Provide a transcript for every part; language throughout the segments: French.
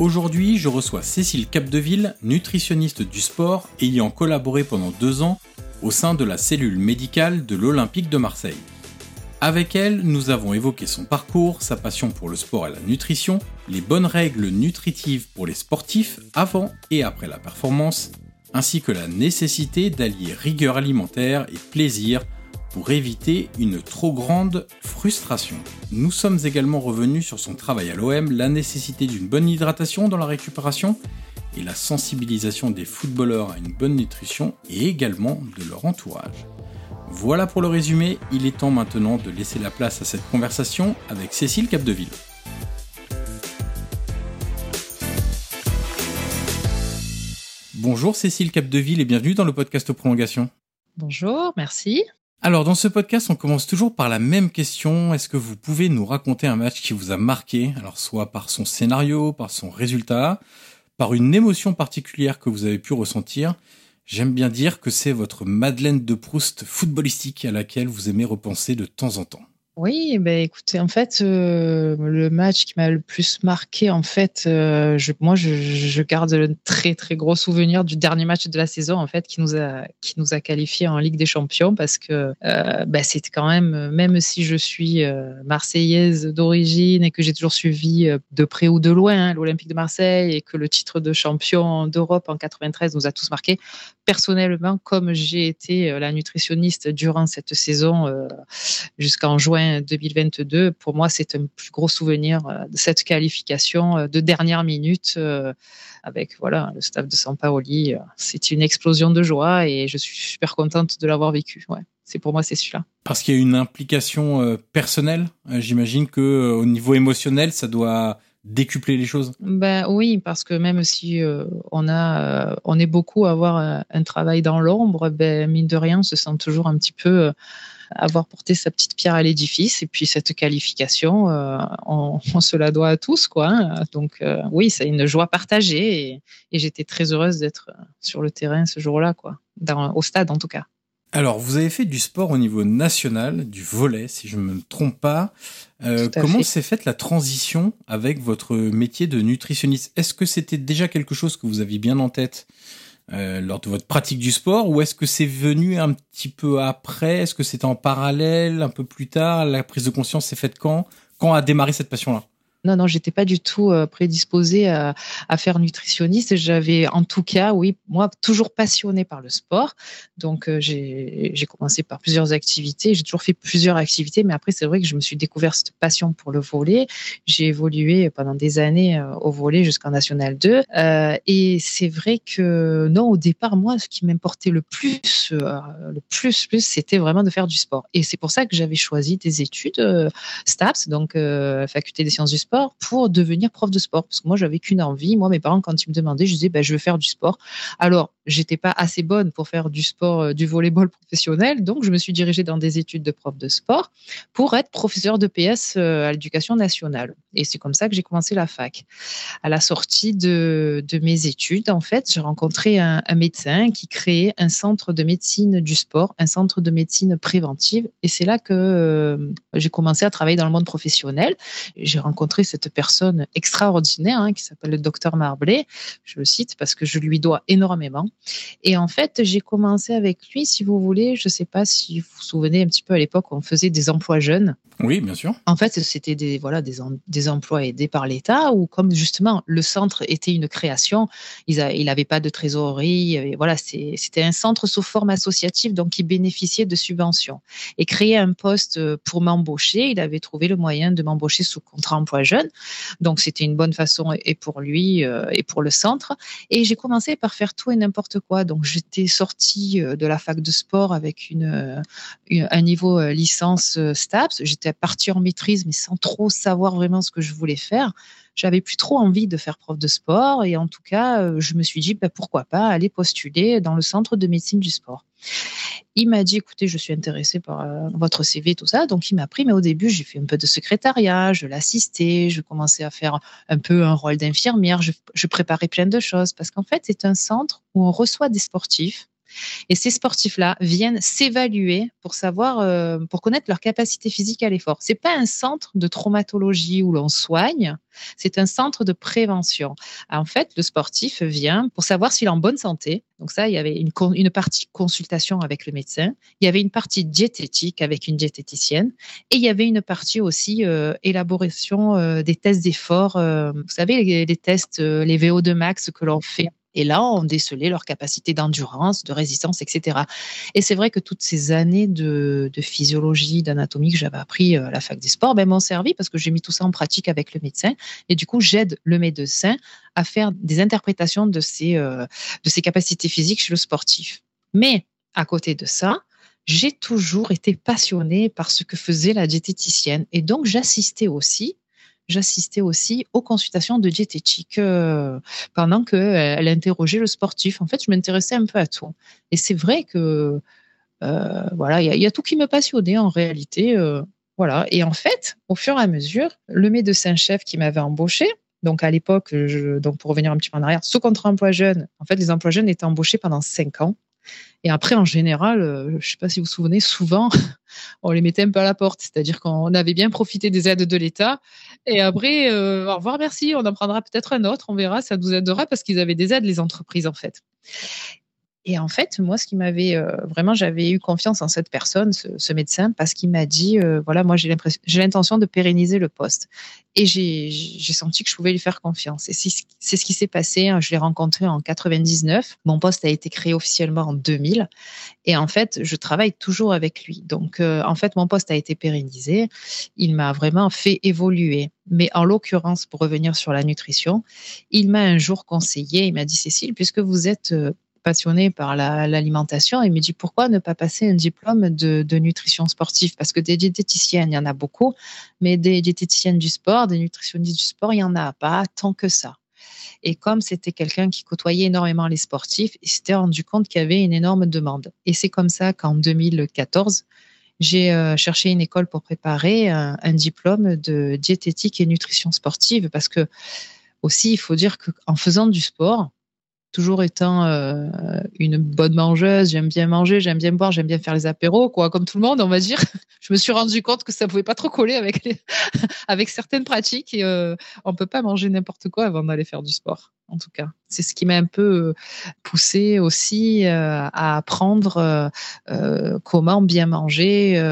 Aujourd'hui, je reçois Cécile Capdeville, nutritionniste du sport, ayant collaboré pendant deux ans au sein de la cellule médicale de l'Olympique de Marseille. Avec elle, nous avons évoqué son parcours, sa passion pour le sport et la nutrition, les bonnes règles nutritives pour les sportifs avant et après la performance, ainsi que la nécessité d'allier rigueur alimentaire et plaisir pour éviter une trop grande frustration. Nous sommes également revenus sur son travail à l'OM, la nécessité d'une bonne hydratation dans la récupération et la sensibilisation des footballeurs à une bonne nutrition et également de leur entourage. Voilà pour le résumé, il est temps maintenant de laisser la place à cette conversation avec Cécile Capdeville. Bonjour Cécile Capdeville et bienvenue dans le podcast Prolongation. Bonjour, merci. Alors, dans ce podcast, on commence toujours par la même question. Est-ce que vous pouvez nous raconter un match qui vous a marqué? Alors, soit par son scénario, par son résultat, par une émotion particulière que vous avez pu ressentir. J'aime bien dire que c'est votre Madeleine de Proust footballistique à laquelle vous aimez repenser de temps en temps. Oui, ben écoutez, en fait, euh, le match qui m'a le plus marqué, en fait, euh, moi, je, garde un très très gros souvenir du dernier match de la saison, en fait, qui nous a qui nous a qualifié en Ligue des Champions, parce que euh, ben, c'était quand même, même si je suis marseillaise d'origine et que j'ai toujours suivi de près ou de loin hein, l'Olympique de Marseille et que le titre de champion d'Europe en 93 nous a tous marqués. Personnellement, comme j'ai été la nutritionniste durant cette saison jusqu'en juin 2022. Pour moi, c'est un plus gros souvenir euh, de cette qualification euh, de dernière minute euh, avec voilà le staff de Sampaoli. C'est une explosion de joie et je suis super contente de l'avoir vécu. Ouais, c'est pour moi c'est celui-là. Parce qu'il y a une implication personnelle. J'imagine que au niveau émotionnel, ça doit décupler les choses Ben oui, parce que même si on a, on est beaucoup à avoir un, travail dans l'ombre, ben mine de rien, on se sent toujours un petit peu avoir porté sa petite pierre à l'édifice. Et puis cette qualification, euh, on, se la doit à tous, quoi. Hein. Donc euh, oui, c'est une joie partagée et, j'étais très heureuse d'être sur le terrain ce jour-là, quoi, dans, au stade en tout cas. Alors, vous avez fait du sport au niveau national, du volet, si je ne me trompe pas. Euh, comment s'est faite la transition avec votre métier de nutritionniste? Est-ce que c'était déjà quelque chose que vous aviez bien en tête? Euh, lors de votre pratique du sport ou est-ce que c'est venu un petit peu après? Est-ce que c'était en parallèle, un peu plus tard? La prise de conscience s'est faite quand? Quand a démarré cette passion-là? Non, non, j'étais pas du tout euh, prédisposée à, faire nutritionniste. J'avais, en tout cas, oui, moi, toujours passionnée par le sport. Donc, euh, j'ai commencé par plusieurs activités. J'ai toujours fait plusieurs activités, mais après, c'est vrai que je me suis découvert cette passion pour le volet. J'ai évolué pendant des années euh, au volet jusqu'en National 2. Euh, et c'est vrai que, non, au départ, moi, ce qui m'importait le plus, le plus, plus, c'était vraiment de faire du sport. Et c'est pour ça que j'avais choisi des études STAPS, donc faculté des sciences du sport pour devenir prof de sport. Parce que moi, j'avais qu'une envie. Moi, mes parents, quand ils me demandaient, je disais, ben, je veux faire du sport. Alors, j'étais pas assez bonne pour faire du sport, euh, du volleyball professionnel. Donc, je me suis dirigée dans des études de prof de sport pour être professeur de PS euh, à l'éducation nationale. Et c'est comme ça que j'ai commencé la fac. À la sortie de, de mes études, en fait, j'ai rencontré un, médecin qui créait un centre de médecine du sport, un centre de médecine préventive. Et c'est là que euh, j'ai commencé à travailler dans le monde professionnel. J'ai rencontré cette personne extraordinaire hein, qui s'appelle le docteur Marblé. Je le cite parce que je lui dois énormément. Et en fait, j'ai commencé avec lui, si vous voulez, je ne sais pas si vous vous souvenez un petit peu à l'époque, on faisait des emplois jeunes. Oui, bien sûr. En fait, c'était des voilà des, des emplois aidés par l'État ou comme justement le centre était une création, il n'avait pas de trésorerie, et voilà, c'était un centre sous forme associative donc il bénéficiait de subventions. Et créer un poste pour m'embaucher, il avait trouvé le moyen de m'embaucher sous contrat emploi jeune. Donc c'était une bonne façon et pour lui euh, et pour le centre. Et j'ai commencé par faire tout et n'importe quoi. Donc j'étais sortie euh, de la fac de sport avec une un niveau euh, licence STAPS. J'étais partie en maîtrise, mais sans trop savoir vraiment ce que je voulais faire. J'avais plus trop envie de faire prof de sport et en tout cas, euh, je me suis dit bah, pourquoi pas aller postuler dans le centre de médecine du sport. Il m'a dit écoutez, je suis intéressée par euh, votre CV, tout ça. Donc il m'a pris, mais au début, j'ai fait un peu de secrétariat, je l'assistais, je commençais à faire un peu un rôle d'infirmière, je, je préparais plein de choses parce qu'en fait, c'est un centre où on reçoit des sportifs et ces sportifs-là viennent s'évaluer pour savoir, euh, pour connaître leur capacité physique à l'effort. C'est pas un centre de traumatologie où l'on soigne, c'est un centre de prévention. En fait, le sportif vient pour savoir s'il est en bonne santé. Donc ça, il y avait une, partie consultation avec le médecin, il y avait une partie diététique avec une diététicienne, et il y avait une partie aussi euh, élaboration euh, des tests d'effort. vous savez, les, les tests, les VO2 max que l'on fait et là, on décelait leur capacité d'endurance, de résistance, etc. Et c'est vrai que toutes ces années de, physiologie, d'anatomie que j'avais appris à la fac des sports, ben, m'ont servi parce que j'ai mis tout ça en pratique avec le médecin. Et du coup, j'aide le médecin à faire des interprétations de ses, euh, de ses capacités physiques chez le sportif. Mais à côté de ça, j'ai toujours été passionnée par ce que faisait la diététicienne. Et donc, j'assistais aussi j'assistais aussi aux consultations de diététique euh, pendant qu'elle interrogeait le sportif. En fait, je m'intéressais un peu à tout. Et c'est vrai que euh, voilà, il y, a tout qui me passionnait en réalité. Euh, voilà. Et en fait, au fur et à mesure, le médecin-chef qui m'avait embauché, donc à l'époque, donc pour revenir un petit peu en arrière, sous contrat emploi jeune, en fait, les emplois jeunes étaient embauchés pendant cinq ans. Et après, en général, euh, je ne sais pas si vous vous souvenez, souvent, on les mettait un peu à la porte. C'est-à-dire qu'on avait bien profité des aides de l'État. Et après, euh, au revoir, merci, on en prendra peut-être un autre, on verra, ça nous aidera parce qu'ils avaient des aides, les entreprises, en fait. Et en fait, moi, ce qui m'avait euh, vraiment, j'avais eu confiance en cette personne, ce, médecin, parce qu'il m'a dit, euh, voilà, moi, j'ai l'intention de pérenniser le poste. Et j'ai, senti que je pouvais lui faire confiance. Et c'est, c'est ce qui s'est passé. Hein. Je l'ai rencontré en 99. Mon poste a été créé officiellement en 2000. Et en fait, je travaille toujours avec lui. Donc, euh, en fait, mon poste a été pérennisé. Il m'a vraiment fait évoluer. Mais en l'occurrence, pour revenir sur la nutrition, il m'a un jour conseillé, il m'a dit, Cécile, puisque vous êtes passionné par l'alimentation et me dit pourquoi ne pas passer un diplôme de, nutrition sportive? Parce que des diététiciennes, il y en a beaucoup, mais des diététiciennes du sport, des nutritionnistes du sport, il n'y en a pas tant que ça. Et comme c'était quelqu'un qui côtoyait énormément les sportifs, il s'était rendu compte qu'il y avait une énorme demande. Et c'est comme ça qu'en 2014, j'ai euh, cherché une école pour préparer un, diplôme de diététique et nutrition sportive parce que aussi, il faut dire qu'en faisant du sport, toujours étant euh, une bonne mangeuse, j'aime bien manger, j'aime bien boire, j'aime bien faire les apéros, quoi, comme tout le monde, on va dire. Je me suis rendu compte que ça pouvait pas trop coller avec avec certaines pratiques et euh, on peut pas manger n'importe quoi avant d'aller faire du sport. En tout cas, c'est ce qui m'a un peu euh, poussé aussi euh, à apprendre comment bien manger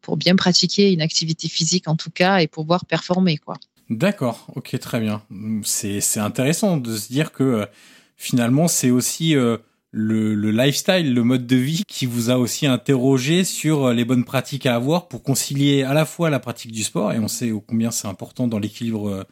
pour bien pratiquer une activité physique en tout cas et pouvoir performer, quoi. D'accord, ok, très bien. C'est intéressant de se dire que finalement c'est aussi euh, le, le, lifestyle, le mode de vie qui vous a aussi interrogé sur euh, les bonnes pratiques à avoir pour concilier à la fois la pratique du sport, et on sait combien c'est important dans l'équilibre euh,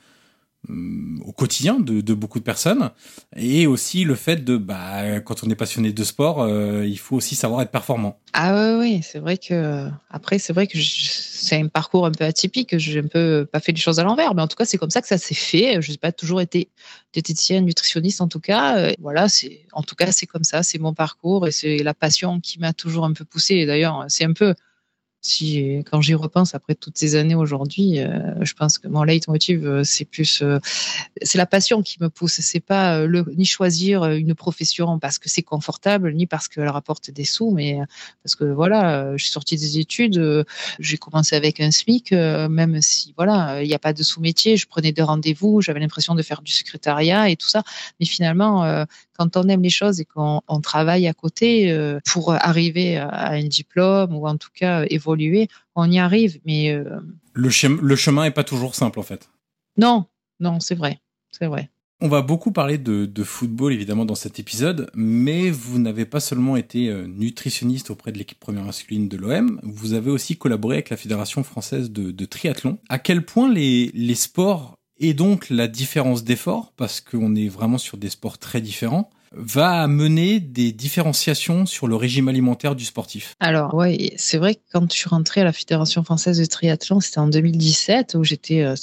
au quotidien de, beaucoup de personnes. Et aussi le fait de bah quand on est passionné de sport euh, il faut aussi savoir être performant. Ah oui oui c'est vrai que après c'est vrai que c'est un parcours un peu atypique j'ai un peu pas fait les choses à l'envers mais en tout cas c'est comme ça que ça s'est fait. Je n'ai pas toujours été diététicienne nutritionniste en tout cas. Voilà c'est en tout cas c'est comme ça c'est mon parcours et c'est la passion qui m'a toujours un peu poussé d'ailleurs c'est un peu si quand j'y repense après toutes ces années aujourd'hui, euh, je pense que mon leitmotiv euh, c'est plus euh, c'est la passion qui me pousse. C'est pas le ni choisir une profession parce que c'est confortable, ni parce qu'elle rapporte des sous, mais parce que voilà, je suis sortie des études, j'ai commencé avec un SMIC, même si voilà, il n'y a pas de sous-métier, je prenais des rendez-vous, j'avais l'impression de faire du secrétariat et tout ça, mais finalement quand on aime les choses et qu'on travaille à côté pour arriver à un diplôme ou en tout cas évoluer on y arrive, mais euh, le, le chemin est pas toujours simple en fait. Non, non, c'est vrai, c'est vrai. On va beaucoup parler de, football évidemment dans cet épisode, mais vous n'avez pas seulement été euh, nutritionniste auprès de l'équipe première masculine de l'OM, vous avez aussi collaboré avec la Fédération française de, triathlon. À quel point les, les sports et donc la différence d'effort, parce qu'on est vraiment sur des sports très différents, va mener des différenciations sur le régime alimentaire du sportif. Alors oui, c'est vrai que quand je suis rentrée à la Fédération française de triathlon, c'était en 2017 où j'étais euh,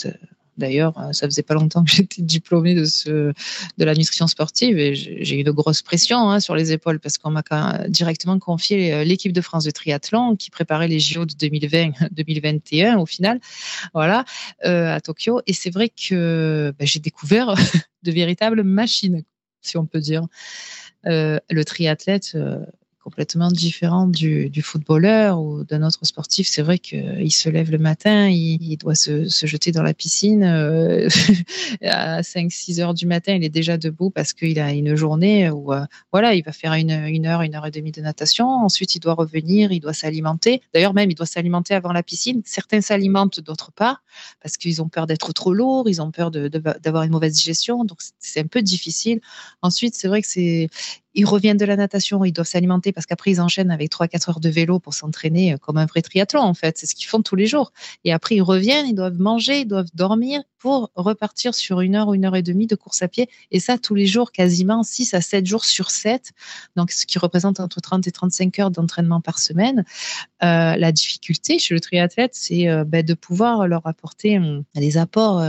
D'ailleurs, euh, ça faisait pas longtemps que j'étais diplômée de de la nutrition sportive et j'ai eu de grosses pressions hein, sur les épaules parce qu'on m'a directement confié euh, l'équipe de France de triathlon qui préparait les JO de 2020-2021 au final, voilà, à Tokyo. Et c'est vrai que bah, j'ai découvert de véritables machines si on peut dire. Euh, le triathlète, euh, complètement différent du, footballeur ou d'un autre sportif. C'est vrai qu'il se lève le matin, il, doit se, se, jeter dans la piscine. Euh, à 5-6 heures du matin, il est déjà debout parce qu'il a une journée où euh, voilà, il va faire une, une, heure, une heure et demie de natation. Ensuite, il doit revenir, il doit s'alimenter. D'ailleurs, même, il doit s'alimenter avant la piscine. Certains s'alimentent, d'autres pas, parce qu'ils ont peur d'être trop lourds, ils ont peur d'avoir une mauvaise digestion. Donc, c'est un peu difficile. Ensuite, c'est vrai que c'est ils reviennent de la natation, ils doivent s'alimenter parce qu'après ils enchaînent avec 3-4 heures de vélo pour s'entraîner euh, comme un vrai triathlon en fait. C'est ce qu'ils font tous les jours. Et après ils reviennent, ils doivent manger, ils doivent dormir pour repartir sur une heure ou une heure et demie de course à pied. Et ça tous les jours, quasiment 6 à 7 jours sur 7. Donc ce qui représente entre 30 et 35 heures d'entraînement par semaine. Euh, la difficulté chez le triathlète, c'est euh, ben, de pouvoir leur apporter des apports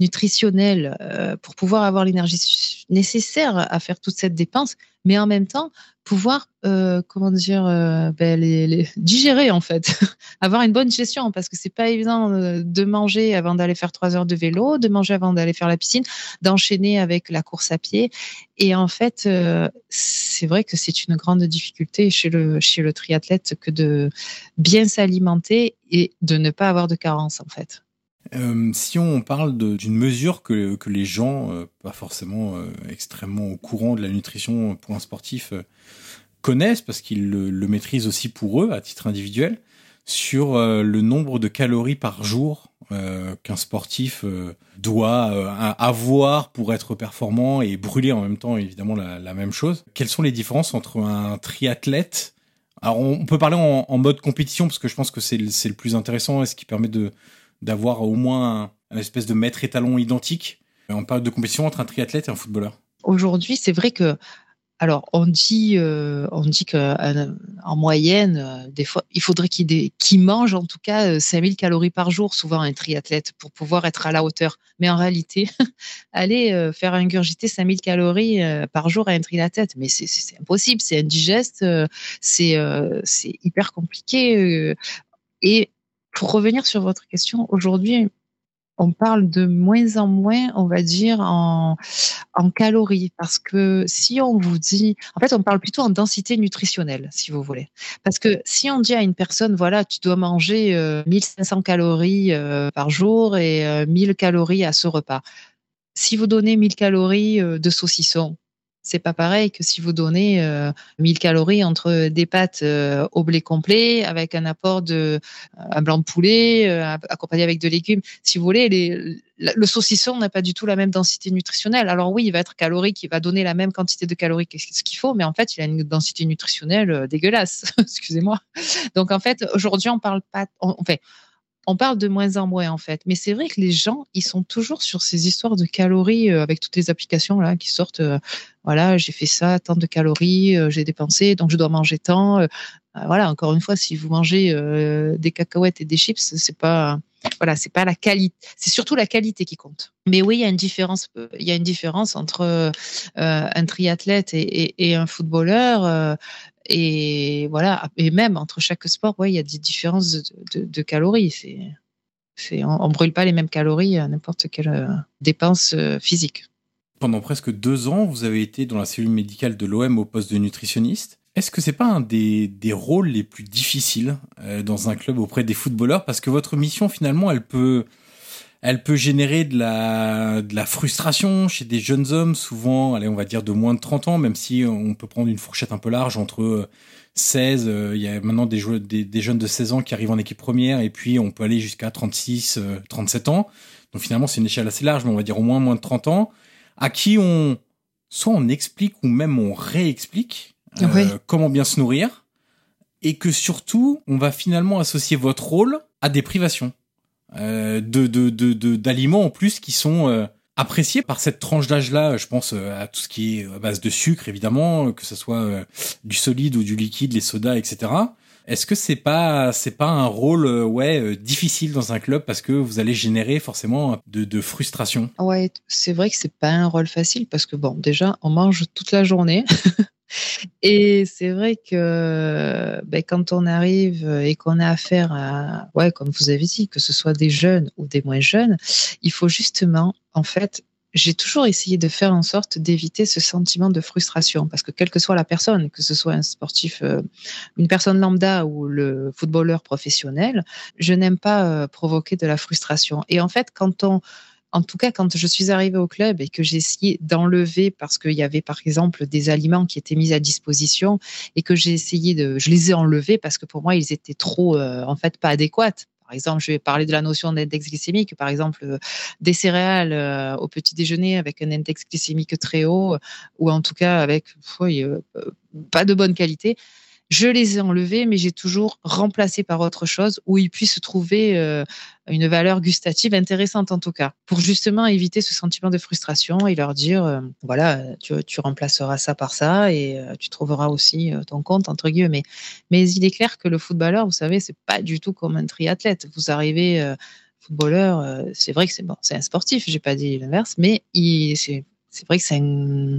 nutritionnels pour pouvoir avoir l'énergie nécessaire à faire toute cette dépense mais en même temps pouvoir euh, comment dire euh, ben, les, les, digérer en fait. Avoir une bonne gestion parce que c'est pas évident euh, de manger avant d'aller faire trois heures de vélo de manger avant d'aller faire la piscine d'enchaîner avec la course à pied. Et en fait euh, c'est vrai que c'est une grande difficulté chez le chez le triathlète que de bien s'alimenter et de ne pas avoir de carence en fait euh, si on parle d'une mesure que, les gens, euh, pas forcément euh, extrêmement au courant de la nutrition pour un sportif, connaissent, parce qu'ils le, maîtrisent aussi pour eux, à titre individuel, sur le nombre de calories par jour qu'un sportif doit avoir pour être performant et brûler en même temps, évidemment, la, même chose. Quelles sont les différences entre un triathlète? Alors on peut parler en, mode compétition parce que je pense que c'est le plus intéressant et ce qui permet de, d'avoir au moins un, espèce de maître étalon identique en période de compétition entre un triathlète et un footballeur Aujourd'hui, c'est vrai que alors, on dit, euh, on dit qu'en euh, moyenne, euh, des fois, il faudrait qu'il qu mange en tout cas 5000 calories par jour, souvent un triathlète, pour pouvoir être à la hauteur. Mais en réalité, aller faire ingurgiter 5000 calories par jour à un triathlète, mais c'est impossible, c'est indigeste, c'est hyper compliqué. Et pour revenir sur votre question, aujourd'hui, on parle de moins en moins, on va dire, en, en, calories. Parce que si on vous dit, en fait, on parle plutôt en densité nutritionnelle, si vous voulez. Parce que si on dit à une personne, voilà, tu dois manger 1500 euh, calories euh, par jour et 1000 euh, calories à ce repas. Si vous donnez 1000 calories de saucisson, C'est pas pareil que si vous donnez 1000 calories entre des pâtes au blé complet avec un apport de un blanc de poulet accompagné avec de légumes. Si vous voulez, le saucisson n'a pas du tout la même densité nutritionnelle. Alors oui, il va être calorique, il va donner la même quantité de calories que ce qu'il faut, mais en fait, il a une densité nutritionnelle dégueulasse. Excusez-moi. Donc en fait, aujourd'hui, on parle pas, on, fait, on parle de moins en moins en fait. Mais c'est vrai que les gens, ils sont toujours sur ces histoires de calories euh, avec toutes les applications là qui sortent. Euh, voilà, j'ai fait ça, tant de calories, euh, j'ai dépensé, donc je dois manger tant. voilà, encore une fois, si vous mangez des cacahuètes et des chips, c'est pas voilà, c'est pas la qualité, c'est surtout la qualité qui compte. Mais oui, il y a une différence. Il y a une différence entre un triathlète et, un footballeur et voilà, et même entre chaque sport, ouais, il y a des différences de, calories. On, ne brûle pas les mêmes calories à n'importe quelle euh, dépense euh, physique. Pendant presque deux ans, vous avez été dans la cellule médicale de l'OM au poste de nutritionniste. Est-ce que c'est pas un des, des, rôles les plus difficiles euh, dans un club auprès des footballeurs? Parce que votre mission, finalement, elle peut, elle peut générer de la, de la frustration chez des jeunes hommes, souvent, allez, on va dire de moins de 30 ans, même si on peut prendre une fourchette un peu large entre 16, euh, euh, il y a maintenant des, des, des, jeunes de 16 ans qui arrivent en équipe première, et puis on peut aller jusqu'à 36, 37 euh, ans. Donc finalement, c'est une échelle assez large, mais on va dire au moins moins de 30 ans, à qui on, soit on explique ou même on réexplique comment bien se nourrir, et que surtout, on va finalement associer votre rôle à des privations. Euh, de d'aliments de, en plus qui sont euh, appréciés par cette tranche d'âge-là. Je pense euh, à tout ce qui est à base de sucre, évidemment, que ce soit du solide ou du liquide, les sodas, etc. Est-ce que c'est pas c'est pas un rôle ouais difficile dans un club parce que vous allez générer forcément de, de frustration? Ouais, c'est vrai que c'est pas un rôle facile parce que bon déjà on mange toute la journée Et c'est vrai que ben, quand on arrive et qu'on a affaire à, ouais, comme vous avez dit, que ce soit des jeunes ou des moins jeunes, il faut justement, en fait, j'ai toujours essayé de faire en sorte d'éviter ce sentiment de frustration parce que quelle que soit la personne, que ce soit un sportif, euh, une personne lambda ou le footballeur professionnel, je n'aime pas euh, provoquer de la frustration. Et en fait, quand on en tout cas, quand je suis arrivée au club et que j'ai essayé d'enlever parce qu'il y avait par exemple des aliments qui étaient mis à disposition et que j'ai essayé de, je les ai enlevés parce que pour moi ils étaient trop, euh, en fait, pas adéquats. Par exemple, je vais parler de la notion d'index glycémique. Par exemple, euh, des céréales euh, au petit déjeuner avec un index glycémique très haut, ou en tout cas avec pas de bonne qualité. Je les ai enlevés, mais j'ai toujours remplacé par autre chose où ils puissent trouver euh, une valeur gustative intéressante en tout cas, pour justement éviter ce sentiment de frustration et leur dire, euh, voilà, tu, remplaceras ça par ça et euh, tu trouveras aussi ton compte entre guillemets. Mais il est clair que le footballeur, vous savez, c'est pas du tout comme un triathlète. Vous arrivez footballeur, c'est vrai que c'est bon, c'est un sportif, j'ai pas dit l'inverse, mais c'est vrai que c'est un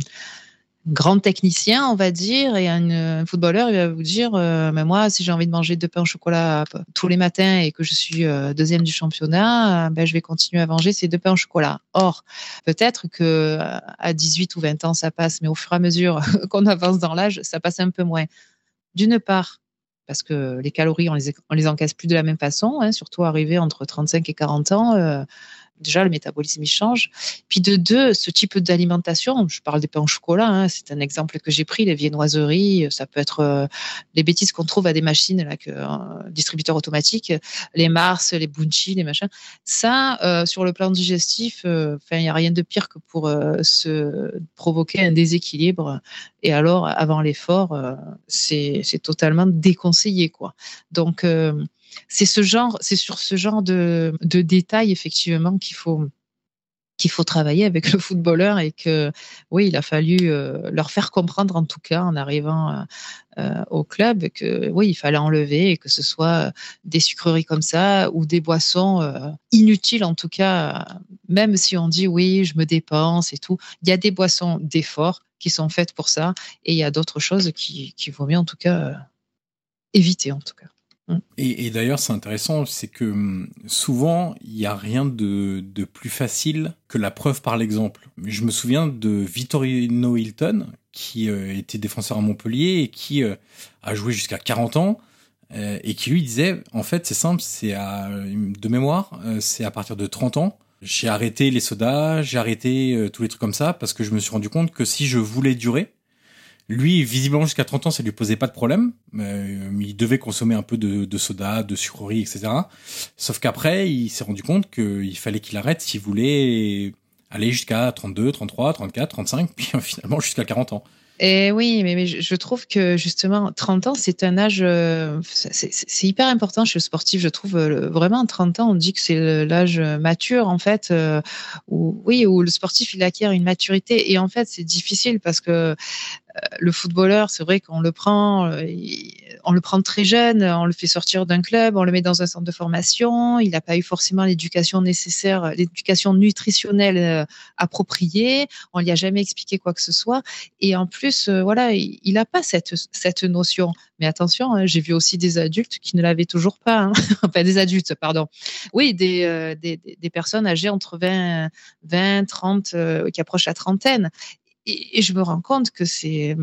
grand technicien, on va dire, et un, footballeur, il va vous dire, euh, moi, si j'ai envie de manger deux pains au chocolat euh, tous les matins et que je suis euh, deuxième du championnat, ben, je vais continuer à manger ces deux pains au chocolat. Or, peut-être que à 18 ou 20 ans, ça passe, mais au fur et à mesure qu'on avance dans l'âge, ça passe un peu moins. D'une part, parce que les calories, on les, on les encaisse plus de la même façon, hein, surtout arrivé entre 35 et 40 ans déjà le métabolisme il change. Puis de deux, ce type d'alimentation, je parle des pains au chocolat, hein, c'est un exemple que j'ai pris, les viennoiseries, ça peut être euh, les bêtises qu'on trouve à des machines, là, que, euh, distributeurs automatiques, les Mars, les Bunchi, les machins. Ça, euh, sur le plan digestif, enfin, il n'y a rien de pire que pour se provoquer un déséquilibre. Et alors, avant l'effort, c'est totalement déconseillé, quoi. Donc, c'est ce genre, c'est sur ce genre de, de détails effectivement qu'il faut qu'il faut travailler avec le footballeur et que oui, il a fallu euh, leur faire comprendre en tout cas en arrivant euh, euh, au club que oui, il fallait enlever et que ce soit des sucreries comme ça ou des boissons inutiles en tout cas, même si on dit oui, je me dépense et tout, il y a des boissons d'effort qui sont faites pour ça et il y a d'autres choses qui, qui vaut mieux en tout cas éviter en tout cas. Mm. Et, d'ailleurs, c'est intéressant, c'est que hum, souvent, il n'y a rien de, plus facile que la preuve par l'exemple. Je me souviens de Vittorino Hilton, qui euh, était défenseur à Montpellier et qui euh, a joué jusqu'à 40 ans, euh, et qui lui disait, en fait, c'est simple, c'est à, de mémoire, c'est à partir de 30 ans, J'ai arrêté les sodas, j'ai arrêté tous les trucs comme ça parce que je me suis rendu compte que si je voulais durer, lui, visiblement jusqu'à 30 ans, ça lui posait pas de problème. Euh, il devait consommer un peu de, soda, de sucreries, etc. Sauf qu'après, il s'est rendu compte qu'il fallait qu'il arrête s'il voulait aller jusqu'à 32, 33, 34, 35, puis finalement jusqu'à 40 ans. Et oui, mais, je trouve que justement, 30 ans, c'est un âge, euh, c'est hyper important chez le sportif. Je trouve euh, vraiment 30 ans, on dit que c'est l'âge mature en fait, euh, oui, où le sportif il acquiert une maturité. Et en fait, c'est difficile parce que le footballeur, c'est vrai qu'on le prend, on le prend très jeune, on le fait sortir d'un club, on le met dans un centre de formation. Il n'a pas eu forcément l'éducation nécessaire, l'éducation nutritionnelle appropriée. On lui a jamais expliqué quoi que ce soit. Et en plus, voilà, il n'a pas cette cette notion. Mais attention, hein, j'ai vu aussi des adultes qui ne l'avaient toujours pas. Hein. enfin, des adultes, pardon. Oui, des, des, des, personnes âgées entre 20, 20 30, qui approchent la trentaine et, je me rends compte que c'est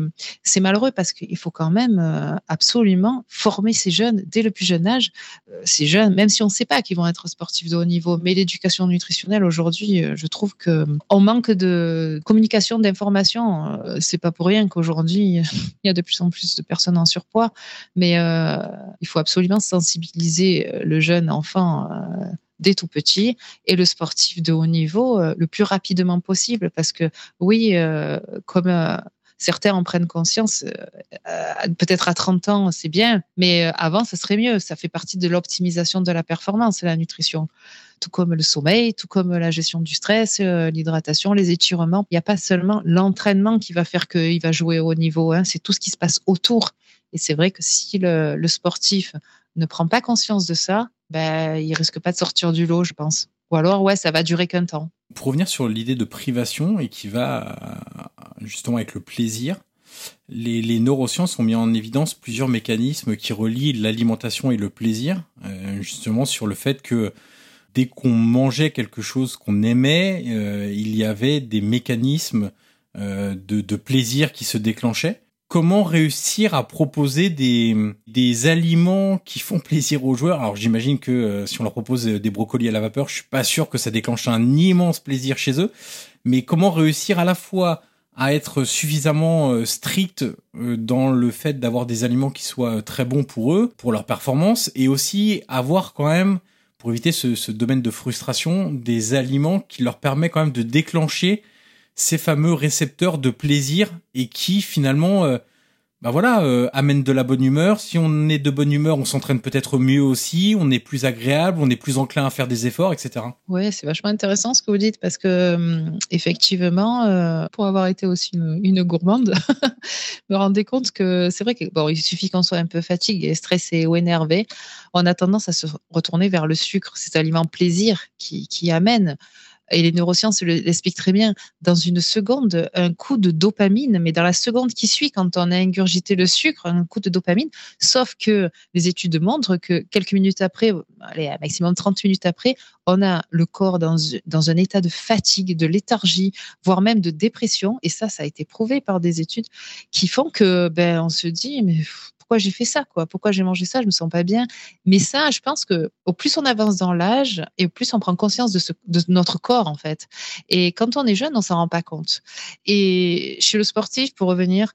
malheureux parce qu'il faut quand même euh, absolument former ces jeunes dès le plus jeune âge. Euh, ces jeunes, même si on ne sait pas qu'ils vont être sportifs de haut niveau, mais l'éducation nutritionnelle aujourd'hui, euh, je trouve que on manque de communication, d'information. C'est pas pour rien qu'aujourd'hui il y a de plus en plus de personnes en surpoids, mais il faut absolument sensibiliser le jeune enfant dès tout petit et le sportif de haut niveau euh, le plus rapidement possible parce que oui, euh, comme euh, certains en prennent conscience, peut-être à 30 ans, c'est bien, mais avant, ça serait mieux. Ça fait partie de l'optimisation de la performance, la nutrition. Tout comme le sommeil, tout comme la gestion du stress, l'hydratation, les étirements. Il n'y a pas seulement l'entraînement qui va faire qu'il va jouer au haut niveau, hein. c'est tout ce qui se passe autour. Et c'est vrai que si le sportif ne prend pas conscience de ça, ben, il risque pas de sortir du lot, je pense. Ou alors, ouais, ça va durer qu'un temps. Pour revenir sur l'idée de privation et qui va justement avec le plaisir, les, neurosciences ont mis en évidence plusieurs mécanismes qui relient l'alimentation et le plaisir, euh, justement sur le fait que dès qu'on mangeait quelque chose qu'on aimait, euh, il y avait des mécanismes euh, de, de, plaisir qui se déclenchaient comment réussir à proposer des, des aliments qui font plaisir aux joueurs. Alors j'imagine que euh, si on leur propose des brocolis à la vapeur, je suis pas sûr que ça déclenche un immense plaisir chez eux. Mais comment réussir à la fois à être suffisamment euh, strict euh, dans le fait d'avoir des aliments qui soient très bons pour eux, pour leur performance, et aussi avoir quand même, pour éviter ce, ce domaine de frustration, des aliments qui leur permettent quand même de déclencher ces fameux récepteurs de plaisir et qui finalement euh, bah voilà euh, amènent de la bonne humeur. Si on est de bonne humeur, on s'entraîne peut-être mieux aussi, on est plus agréable, on est plus enclin à faire des efforts, etc. Oui, c'est vachement intéressant ce que vous dites parce que hum, effectivement, euh, pour avoir été aussi une, gourmande, me rendais compte que c'est vrai que bon, il suffit qu'on soit un peu fatigué, stressé ou énervé, on a tendance à se retourner vers le sucre, cet aliment plaisir qui, qui amène et les neurosciences l'expliquent très bien, dans une seconde, un coup de dopamine, mais dans la seconde qui suit, quand on a ingurgité le sucre, un coup de dopamine, sauf que les études montrent que quelques minutes après, allez, maximum 30 minutes après, on a le corps dans, dans un état de fatigue, de léthargie, voire même de dépression, et ça, ça a été prouvé par des études qui font que, ben, on se dit, j'ai fait ça, quoi? Pourquoi j'ai mangé ça? Je me sens pas bien. Mais ça, je pense que au plus on avance dans l'âge et au plus on prend conscience de, ce, de notre corps en fait. Et quand on est jeune, on s'en rend pas compte. Et chez le sportif, pour revenir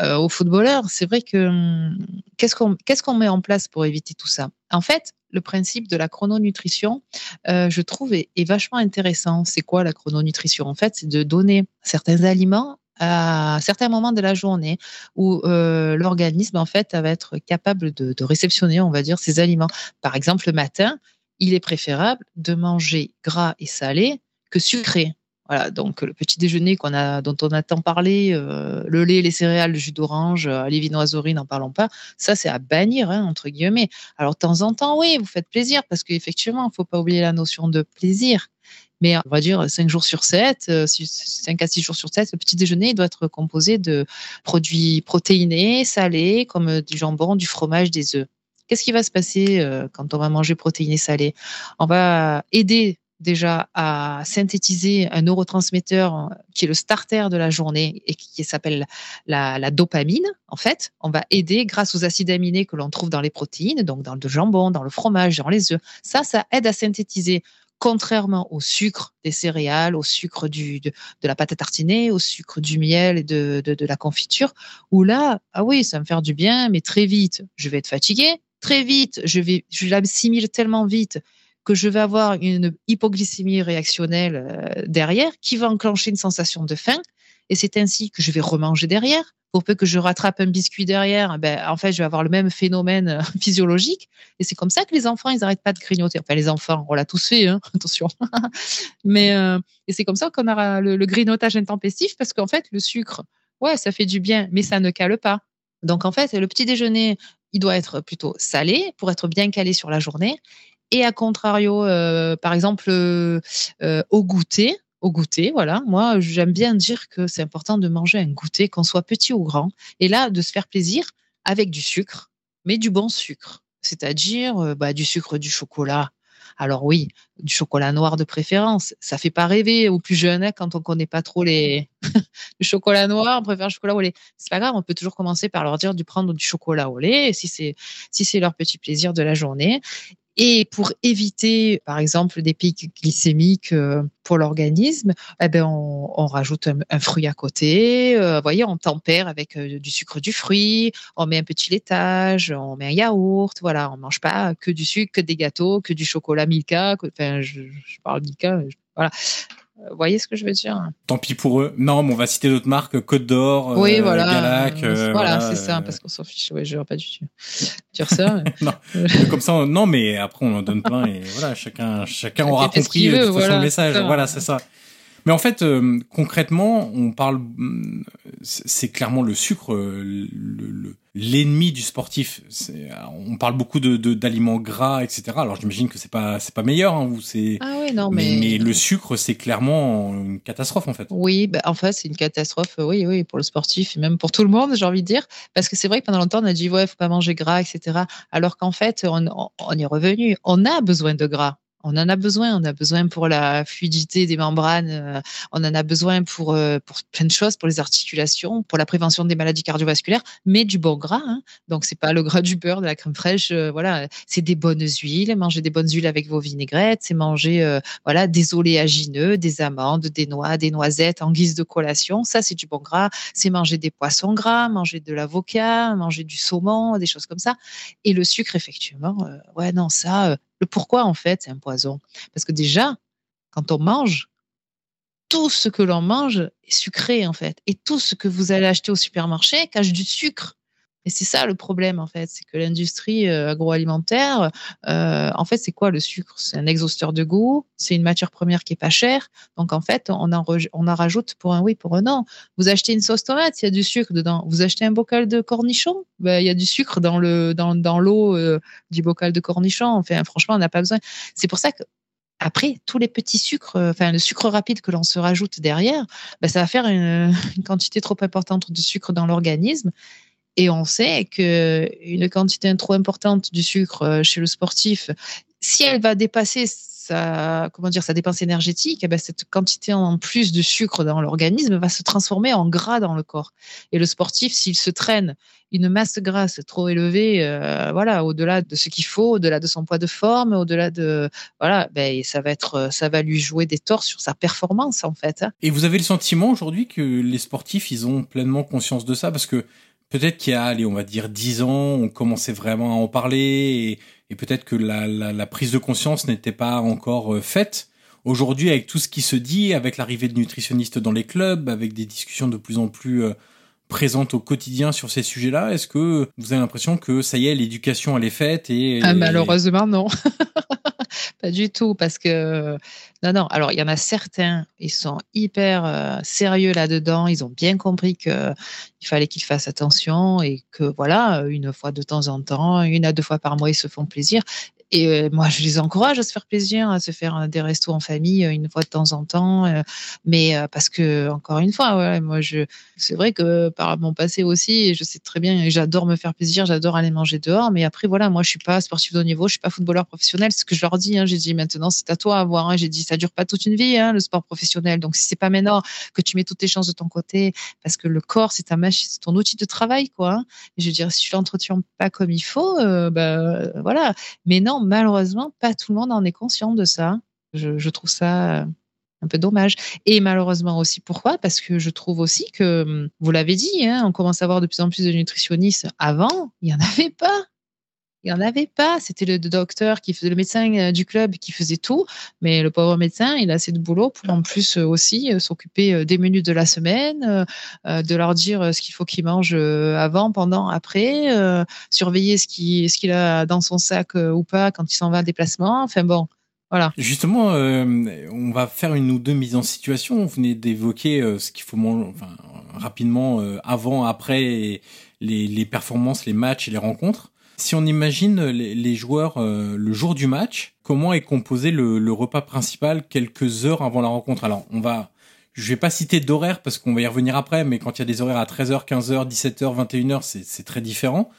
euh, au footballeur, c'est vrai que hum, qu'est-ce qu'on met en place pour éviter tout ça? En fait, le principe de la chrononutrition, euh, je trouve, est vachement intéressant. C'est quoi la chrononutrition? En fait, c'est de donner certains aliments à certains moments de la journée où euh, l'organisme en fait va être capable de, de, réceptionner, on va dire, ces aliments. Par exemple, le matin, il est préférable de manger gras et salé que sucré. Voilà, donc le petit déjeuner qu'on a, dont on a tant parlé, euh, le lait, les céréales, le jus d'orange, euh, les vinoiseries, n'en parlons pas. Ça, c'est à bannir, hein, entre guillemets. Alors, de temps en temps, oui, vous faites plaisir parce qu'effectivement, il ne faut pas oublier la notion de plaisir. Mais on va dire 5 jours sur 7, 5 euh, à 6 jours sur 7, le petit déjeuner doit être composé de produits protéinés, salés, comme du jambon, du fromage, des œufs. Qu'est-ce qui va se passer euh, quand on va manger protéiné salé? On va aider déjà à synthétiser un neurotransmetteur euh, qui est le starter de la journée et qui s'appelle la, dopamine. En fait, on va aider grâce aux acides aminés que l'on trouve dans les protéines, donc dans le jambon, dans le fromage, dans les œufs. Ça, ça aide à synthétiser contrairement au sucre des céréales, au sucre du, de, la pâte à tartiner, au sucre du miel et de, la confiture, où là, ah oui, ça va me faire du bien, mais très vite, je vais être fatigué, très vite, je vais, je l'assimile tellement vite que je vais avoir une hypoglycémie réactionnelle euh, derrière qui va enclencher une sensation de faim. Et c'est ainsi que je vais remanger derrière pour peu que je rattrape un biscuit derrière, ben, en fait, je vais avoir le même phénomène euh, physiologique. Et c'est comme ça que les enfants, ils n'arrêtent pas de grignoter. Enfin, les enfants, on l'a tous fait, hein, attention. Mais euh, et c'est comme ça qu'on aura le, grignotage intempestif parce qu'en fait, le sucre, ouais, ça fait du bien, mais ça ne cale pas. Donc en fait, le petit déjeuner, il doit être plutôt salé pour être bien calé sur la journée. Et à contrario, euh, par exemple, au goûter, au goûter. Voilà, moi, j'aime bien dire que c'est important de manger un goûter, qu'on soit petit ou grand, et là, de se faire plaisir avec du sucre, mais du bon sucre, c'est-à-dire euh, bah, du sucre du chocolat. Alors oui, du chocolat noir de préférence. Ça fait pas rêver aux plus jeunes hein, quand on connaît pas trop les le chocolat noir, on préfère le chocolat au lait. C'est pas grave, on peut toujours commencer par leur dire de prendre du chocolat au lait si c'est si c'est leur petit plaisir de la journée. Et pour éviter, par exemple, des pics glycémiques euh, pour l'organisme, eh ben on, on rajoute un, fruit à côté. Euh, vous voyez, on tempère avec euh, du sucre du fruit. On met un petit laitage, on met un yaourt. Voilà, on mange pas que du sucre, que des gâteaux, que du chocolat Milka. enfin, je, je parle Milka. Voilà, vous voyez ce que je veux dire? Tant pis pour eux. Non, mais on va citer d'autres marques, Côte d'Or, oui, voilà. Galac. voilà, c'est ça, parce qu'on s'en fiche. Ouais, je vais pas du tout dire ça. non, comme ça, non, mais après on en donne plein et voilà, chacun, chacun aura compris de toute façon le message. Voilà, c'est ça. Mais en fait, euh, concrètement, on parle, c'est clairement le sucre, l'ennemi du sportif. On parle beaucoup de d'aliments gras, etc. Alors j'imagine que c'est pas c'est pas meilleur, hein, c'est. Ah non, mais... mais, le sucre, c'est clairement une catastrophe en fait. Oui, bah, en fait, c'est une catastrophe. Oui, oui, pour le sportif et même pour tout le monde, j'ai envie de dire, parce que c'est vrai que pendant longtemps on a dit ouais, faut pas manger gras, etc. Alors qu'en fait, on, on est revenu. On a besoin de gras on en a besoin. On a besoin pour la fluidité des membranes. Euh, on en a besoin pour, euh, pour plein de choses, pour les articulations, pour la prévention des maladies cardiovasculaires, mais du bon gras. Hein. Donc, c'est pas le gras du beurre, de la crème fraîche. Euh, voilà, c'est des bonnes huiles. Manger des bonnes huiles avec vos vinaigrettes. C'est manger voilà des oléagineux, des amandes, des noix, des noisettes en guise de collation. Ça, c'est du bon gras. C'est manger des poissons gras, manger de l'avocat, manger du saumon, des choses comme ça. Et le sucre, effectivement, ouais, non, ça, le pourquoi, en fait, c'est un poison. Parce que déjà, quand on mange, tout ce que l'on mange est sucré, en fait. Et tout ce que vous allez acheter au supermarché cache du sucre. Et c'est ça le problème en fait, c'est que l'industrie euh, agroalimentaire, euh, en fait, c'est quoi le sucre? C'est un exhausteur de goût, c'est une matière première qui est pas chère, donc en fait, on en, rajoute pour un oui, pour un non. Vous achetez une sauce tomate, il y a du sucre dedans. Vous achetez un bocal de cornichons, ben, il y a du sucre dans le dans, dans l'eau euh, du bocal de cornichons. Enfin, franchement, on n'a pas besoin. C'est pour ça que après, tous les petits sucres, enfin le sucre rapide que l'on se rajoute derrière, ben, ça va faire une, quantité trop importante de sucre dans l'organisme et on sait que une quantité trop importante du sucre euh, chez le sportif, si elle va dépasser sa, comment dire, sa dépense énergétique, eh ben cette quantité en plus de sucre dans l'organisme va se transformer en gras dans le corps. Et le sportif, s'il se traîne une masse grasse trop élevée, euh, voilà, au-delà de ce qu'il faut, au-delà de son poids de forme, au-delà de, voilà, ben ça va être, ça va lui jouer des torts sur sa performance en fait. Hein. Et vous avez le sentiment aujourd'hui que les sportifs, ils ont pleinement conscience de ça? Parce que peut-être qu'il y a, allez, on va dire dix ans, on commençait vraiment à en parler et, peut-être que la, prise de conscience n'était pas encore euh, faite. Aujourd'hui, avec tout ce qui se dit, avec l'arrivée de nutritionnistes dans les clubs, avec des discussions de plus en plus euh, présentes au quotidien sur ces sujets-là, est-ce que vous avez l'impression que ça y est, l'éducation elle est faite et ah, malheureusement non. pas du tout, parce que non, non. Alors, il y en a certains, ils sont hyper euh, sérieux là-dedans. Ils ont bien compris que il fallait qu'ils fassent attention et que voilà, une fois de temps en temps, une à deux fois par mois, ils se font plaisir. Et euh, moi, je les encourage à se faire plaisir, à se faire euh, des restos en famille euh, une fois de temps en temps. mais parce que, encore une fois, moi, c'est vrai que par mon passé aussi, je sais très bien, j'adore me faire plaisir, j'adore aller manger dehors. Mais après, voilà, moi, je suis pas sportif de haut niveau, je suis pas footballeur professionnel. Ce que je leur dis. Hein, j'ai dit maintenant, c'est à toi à voir. Hein. J'ai dit, ça dure pas toute une vie, hein, le sport professionnel. Donc, si c'est pas maintenant que tu mets toutes tes chances de ton côté, parce que le corps, c'est ta machine, c'est ton outil de travail, quoi. Je veux dire, si tu l'entretiens pas comme il faut, euh, bah, voilà. Mais non, malheureusement, pas tout le monde en est conscient de ça. Je, trouve ça un peu dommage. Et malheureusement aussi, pourquoi? Parce que je trouve aussi que, vous l'avez dit, hein, on commence à avoir de plus en plus de nutritionnistes. Avant, il n'y en avait pas. Il n'y en avait pas. C'était le docteur qui faisait le médecin euh, du club qui faisait tout. Mais le pauvre médecin, il a assez de boulot pour en plus euh, aussi euh, s'occuper des menus de la semaine, de leur dire ce qu'il faut qu'ils mangent avant, pendant, après, surveiller ce qu'il qu'il a dans son sac ou pas quand il s'en va en déplacement. Enfin bon. Voilà. Justement, on va faire une ou deux mises en situation. Vous venez d'évoquer ce qu'il faut manger rapidement avant, après les, les performances, les matchs et les rencontres. Si on imagine les, joueurs euh, le jour du match, comment est composé le, repas principal quelques heures avant la rencontre? Alors, on va, je vais pas citer d'horaire parce qu'on va y revenir après, mais quand il y a des horaires à 13h, 15h, 17h, 21h, c'est très différent.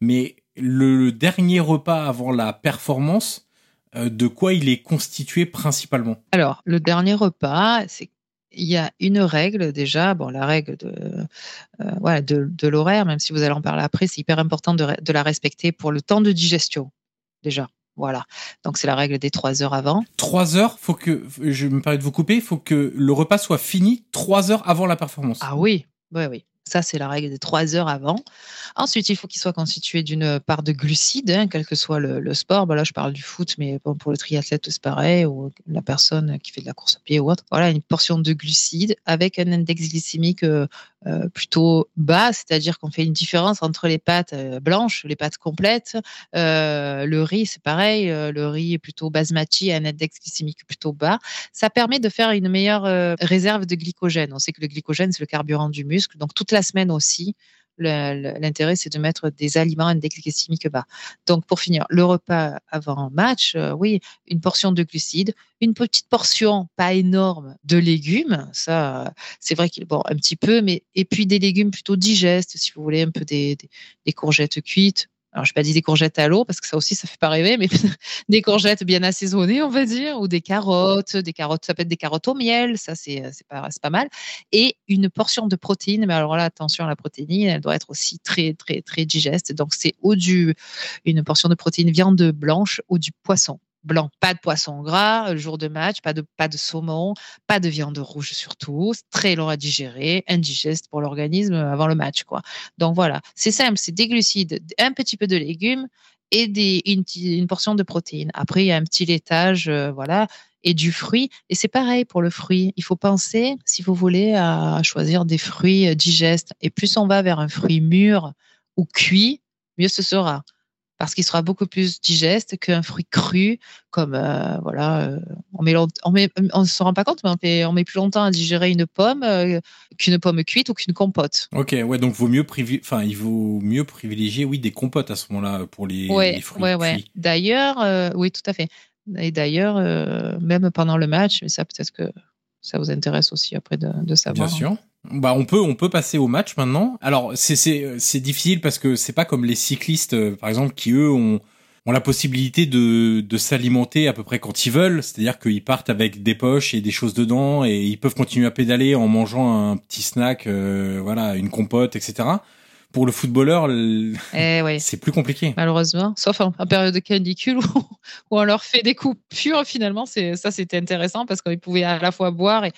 Mais le, dernier repas avant la performance, euh, de quoi il est constitué principalement? Alors, le dernier repas, c'est il y a une règle déjà, bon, la règle de, euh, de, l'horaire, même si vous allez en parler après, c'est hyper important de, la respecter pour le temps de digestion, déjà. Voilà. Donc, c'est la règle des trois heures avant. Trois heures, faut que, je me permets de vous couper, il faut que le repas soit fini trois heures avant la performance. Ah oui, oui, oui. Ça, c'est la règle des trois heures avant. Ensuite, il faut qu'il soit constitué d'une part de glucides, hein, quel que soit le, sport. Bah là, je parle du foot, mais pour le triathlète, c'est pareil, ou la personne qui fait de la course à pied ou autre. Voilà, une portion de glucides avec un index glycémique euh, euh, plutôt bas, c'est-à-dire qu'on fait une différence entre les pâtes euh, blanches, les pâtes complètes. le riz, c'est pareil, le riz est plutôt basmati, un index glycémique plutôt bas. Ça permet de faire une meilleure réserve de glycogène. On sait que le glycogène, c'est le carburant du muscle. Donc, toute la semaine aussi, L'intérêt, c'est de mettre des aliments index glycémique bas. Donc, pour finir, le repas avant match, euh, oui, une portion de glucides, une petite portion, pas énorme, de légumes. Ça, c'est vrai qu'il bon un petit peu, mais et puis des légumes plutôt digestes, si vous voulez, un peu des courgettes cuites, alors je pas dit des courgettes à l'eau parce que ça aussi ça fait pas rêver, mais des courgettes bien assaisonnées, on va dire, ou des carottes, des carottes, ça peut être des carottes au miel, ça c'est c'est pas pas mal, et une portion de protéines. Mais alors là, attention à la protéine, elle doit être aussi très très très digeste. Donc c'est ou du une portion de protéines viande blanche ou du poisson blanc, pas de poisson gras, le jour de match, pas de, pas de saumon, pas de viande rouge surtout, très long à digérer, indigeste pour l'organisme avant le match, quoi. Donc voilà, c'est simple, c'est des glucides, un petit peu de légumes et des, une, portion de protéines. Après, il y a un petit laitage, euh, voilà, et du fruit. Et c'est pareil pour le fruit. Il faut penser, si vous voulez, à choisir des fruits euh, digestes. Et plus on va vers un fruit mûr ou cuit, mieux ce sera parce qu'il sera beaucoup plus digeste qu'un fruit cru, comme euh, voilà, euh, on met, on met, on se rend pas compte, mais on met, on met plus longtemps à digérer une pomme euh, qu'une pomme cuite ou qu'une compote. Ok, ouais, donc vaut mieux enfin, il vaut mieux privilégier, oui, des compotes à ce moment-là pour les, ouais, les fruits. Ouais, ouais. D'ailleurs, oui, tout à fait. Et d'ailleurs, même pendant le match, mais ça peut-être que ça vous intéresse aussi après de, de savoir. Bien sûr. Bah on peut on peut passer au match maintenant. Alors c'est c'est c'est difficile parce que c'est pas comme les cyclistes euh, par exemple qui eux ont ont la possibilité de de s'alimenter à peu près quand ils veulent, c'est-à-dire qu'ils partent avec des poches et des choses dedans et ils peuvent continuer à pédaler en mangeant un petit snack euh, voilà, une compote etc. Pour le footballeur, eh c'est plus compliqué. Malheureusement, sauf en, période de canicule où, où, on leur fait des coupures. Finalement, c'est ça, c'était intéressant parce qu'ils pouvaient à la fois boire et,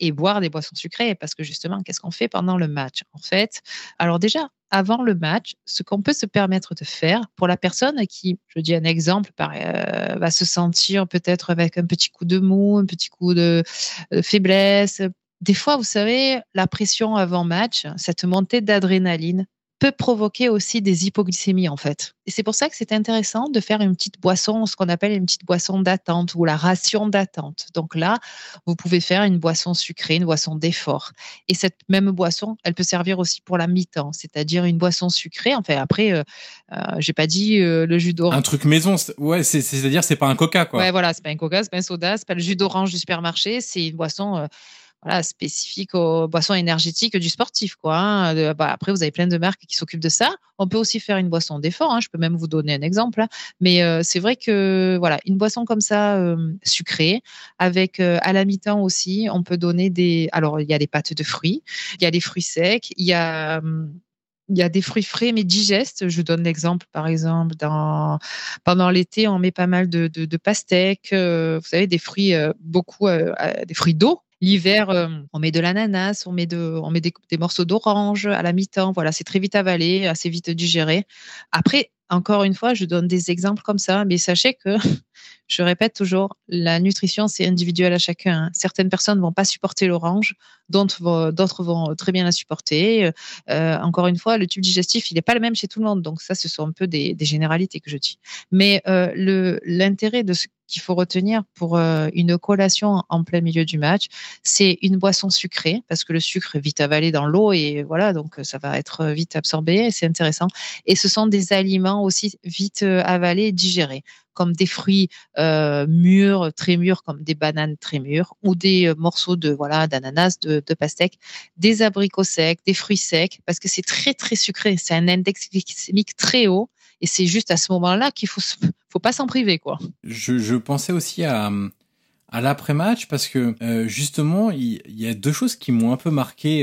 et boire des boissons sucrées. Parce que justement, qu'est-ce qu'on fait pendant le match En fait, alors déjà, avant le match, ce qu'on peut se permettre de faire pour la personne qui, je dis un exemple, euh, va se sentir peut-être avec un petit coup de mou, un petit coup de, de faiblesse. Des fois, vous savez, la pression avant match, cette montée d'adrénaline, peut provoquer aussi des hypoglycémies en fait. Et c'est pour ça que c'est intéressant de faire une petite boisson, ce qu'on appelle une petite boisson d'attente ou la ration d'attente. Donc là, vous pouvez faire une boisson sucrée, une boisson d'effort. Et cette même boisson, elle peut servir aussi pour la mi-temps, c'est-à-dire une boisson sucrée. Enfin après, euh, euh j'ai pas dit euh, le jus d'orange. Un truc maison, ouais, c'est-à-dire c'est pas un Coca quoi. Ouais, voilà, c'est pas un Coca, c'est pas un soda, c'est pas le jus d'orange du supermarché, c'est une boisson euh, voilà, spécifique aux boissons énergétiques du sportif. Quoi, hein. bah, après, vous avez plein de marques qui s'occupent de ça. On peut aussi faire une boisson d'effort. Hein. Je peux même vous donner un exemple. Hein. Mais euh, c'est vrai que voilà, une boisson comme ça, euh, sucrée, avec euh, à la mi-temps aussi, on peut donner des. Alors, il y a des pâtes de fruits, il y a des fruits secs, il y a hum, il y a des fruits frais mais digestes. Je donne l'exemple, par exemple, dans, pendant l'été, on met pas mal de, de, pastèques, vous savez, des fruits, beaucoup, des fruits d'eau. L'hiver, on met de l'ananas, on met, des morceaux d'orange à la mi-temps. Voilà, c'est très vite avalé, assez vite digéré. Après, encore une fois, je donne des exemples comme ça, mais sachez que, je répète toujours, la nutrition, c'est individuel à chacun. Hein. Certaines personnes ne vont pas supporter l'orange, d'autres vont très bien la supporter. Euh, encore une fois, le tube digestif, il n'est pas le même chez tout le monde. Donc ça, ce sont un peu des, généralités que je dis. Mais euh, l'intérêt de ce qu'il faut retenir pour euh, une collation en plein milieu du match, c'est une boisson sucrée, parce que le sucre est vite avalé dans l'eau et voilà, donc ça va être vite absorbé, c'est intéressant. Et ce sont des aliments aussi vite euh, avalés et digérés, comme des fruits euh, mûrs, très mûrs, comme des bananes très mûres, ou des euh, morceaux de voilà d'ananas, de, de des abricots secs, des fruits secs, parce que c'est très très sucré, c'est un index glycémique très haut, et c'est juste à ce moment-là qu'il faut faut pas s'en priver quoi. Je, je, pensais aussi à à l'après-match parce que justement il, y a deux choses qui m'ont un peu marqué.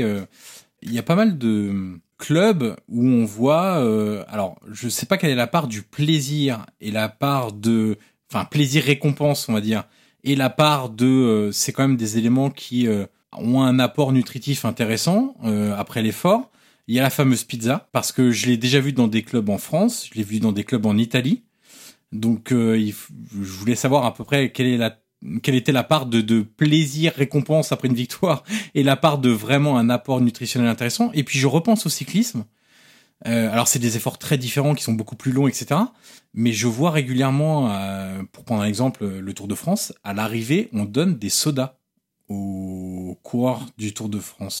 il y a pas mal de club où on voit, euh, alors je sais pas quelle est la part du plaisir et la part de, enfin plaisir récompense on va dire, et la part de, euh, c'est quand même des éléments qui euh, ont un apport nutritif intéressant après l'effort. Il y a la fameuse pizza parce que je l'ai déjà vu dans des clubs en France, je l'ai vu dans des clubs en Italie. Donc je voulais savoir à peu près quelle était la part de, de, plaisir, récompense après une victoire et la part de vraiment un apport nutritionnel intéressant. Et puis je repense au cyclisme. Euh, alors c'est des efforts très différents qui sont beaucoup plus longs, etc. Mais je vois régulièrement, euh, pour prendre un exemple, le Tour de France, à l'arrivée, on donne des sodas aux coureurs du Tour de France.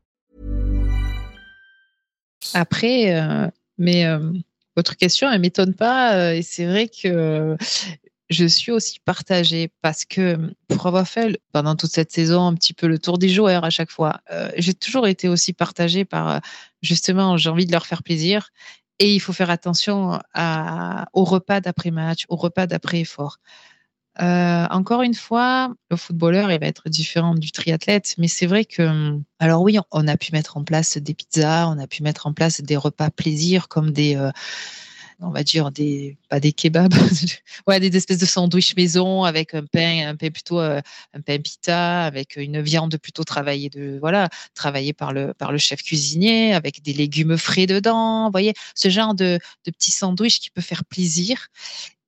Après, euh, mais... Euh... Votre question, elle m'étonne pas. Euh, et c'est vrai que je suis aussi partagée parce que pour avoir fait pendant toute cette saison un petit peu le tour des joueurs à chaque fois, j'ai toujours été aussi partagée par justement j'ai envie de leur faire plaisir et il faut faire attention au repas d'après match, au repas d'après effort. Euh, encore une fois, le footballeur, il va être différent du triathlète, mais c'est vrai que, alors oui, on a pu mettre en place des pizzas, on a pu mettre en place des repas plaisir comme des, euh, on va dire des, pas des kebabs, ouais, des espèces de sandwichs maison avec un pain, un pain plutôt, euh, un pain pita avec une viande plutôt travaillée de, voilà, travaillée par le, par le chef cuisinier avec des légumes frais dedans, vous voyez, ce genre de, de petits sandwichs qui peut faire plaisir.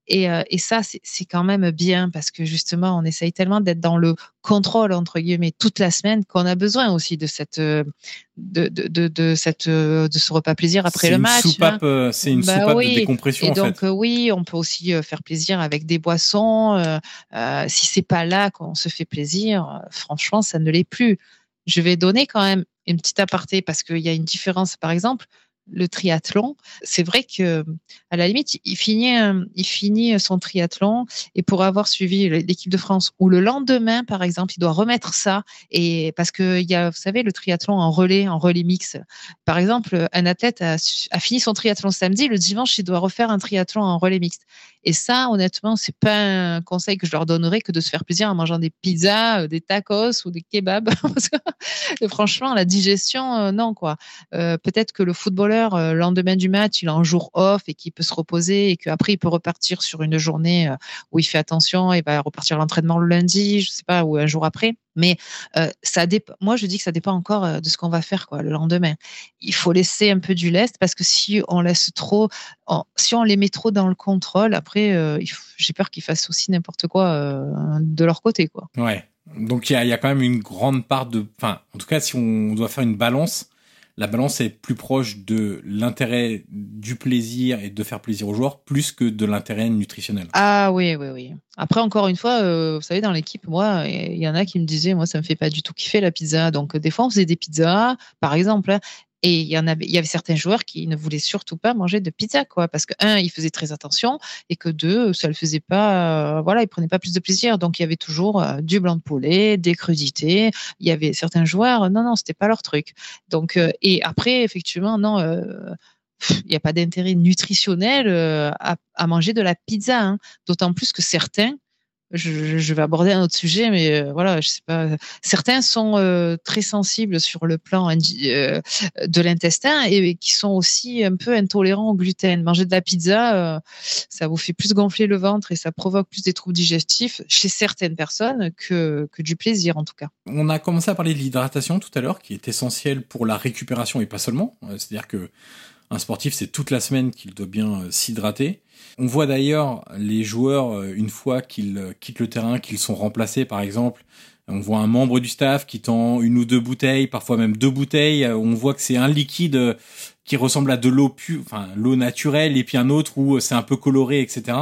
Et, euh, et ça, c'est quand même bien parce que justement, on essaye tellement d'être dans le contrôle entre guillemets toute la semaine qu'on a besoin aussi de cette euh, de, de, de, cette euh, de ce repas plaisir après le match. Hein. C'est une bah soupape de décompression. Et donc oui, on peut aussi faire plaisir avec des boissons. Euh, si c'est pas là qu'on se fait plaisir, franchement, ça ne l'est plus. Je vais donner quand même une petite aparté parce qu'il y a une différence. Par exemple, le triathlon, c'est vrai que à la limite, il finit, finit son triathlon et pour avoir suivi l'équipe de France ou le lendemain, par exemple, il doit remettre ça et parce que il y a, vous savez, le triathlon en relais, en relais mix. Par exemple, un athlète a, a fini son triathlon samedi, le dimanche, il doit refaire un triathlon en relais mixte. Et ça, honnêtement, c'est pas un conseil que je leur donnerais que de se faire plaisir en mangeant des pizzas, euh, des tacos ou des kebabs. franchement, la digestion, euh, non quoi. Euh, peut-être que le footballeur, le lendemain du match, il a un jour off et qu'il peut se reposer et qu'après il peut repartir sur une journée où il fait attention et va repartir l'entraînement le lundi, je sais pas, ou un jour après. Mais euh, ça dépend. Moi, je dis que ça dépend encore euh, de ce qu'on va faire quoi le lendemain. Il faut laisser un peu du lest parce que si on laisse trop, si on les met trop dans le contrôle, après, euh, j'ai peur qu'ils fassent aussi n'importe quoi de leur côté quoi. Ouais. Donc il y y a, quand même une grande part de, enfin, en tout cas, si on doit faire une balance, la balance est plus proche de l'intérêt du plaisir et de faire plaisir aux joueurs plus que de l'intérêt nutritionnel. Ah oui, oui, oui. Après, encore une fois, euh, vous savez, dans l'équipe, moi, il y en a qui me disaient, moi, ça me fait pas du tout kiffer la pizza. Donc, des fois, on faisait des pizzas, par exemple, hein, et il y en avait, il y avait certains joueurs qui ne voulaient surtout pas manger de pizza, quoi, parce que un, ils faisaient très attention, et que deux, ça le faisait pas, euh, voilà, ils prenaient pas plus de plaisir. Donc il y avait toujours euh, du blanc de poulet, des crudités. Il y avait certains joueurs, non, non, c'était pas leur truc. Donc euh, et après, effectivement, non. il n'y a pas d'intérêt nutritionnel à, manger de la pizza, hein. d'autant plus que certains je, vais aborder un autre sujet, mais euh, voilà, je sais pas. Certains sont euh, très sensibles sur le plan euh, de l'intestin et qui sont aussi un peu intolérants au gluten. Manger de la pizza, ça vous fait plus gonfler le ventre et ça provoque plus des troubles digestifs chez certaines personnes que, que du plaisir en tout cas. On a commencé à parler de l'hydratation tout à l'heure, qui est essentielle pour la récupération et pas seulement. C'est-à-dire que un sportif, c'est toute la semaine qu'il doit bien s'hydrater. On voit d'ailleurs les joueurs, euh, une fois qu'ils euh, quittent le terrain, qu'ils sont remplacés par exemple, on voit un membre du staff qui tend une ou deux bouteilles, parfois même deux bouteilles. Euh, on voit que c'est un liquide qui ressemble à de l'eau pure, enfin l'eau naturelle, et puis un autre où c'est un peu coloré, etc.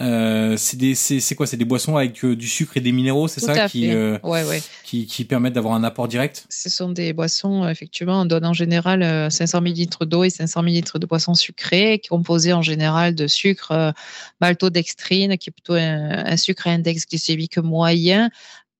Euh, c'est quoi? C'est des boissons avec euh, du sucre et des minéraux c'est ça qui, euh, ouais, ouais. qui qui permettent d'avoir un apport direct? Ce sont des boissons effectivement on donne en général 500 ml d'eau et 500 ml de boissons sucrées composées en général de sucre maltodextrine qui est plutôt un, un sucre à index glycémique moyen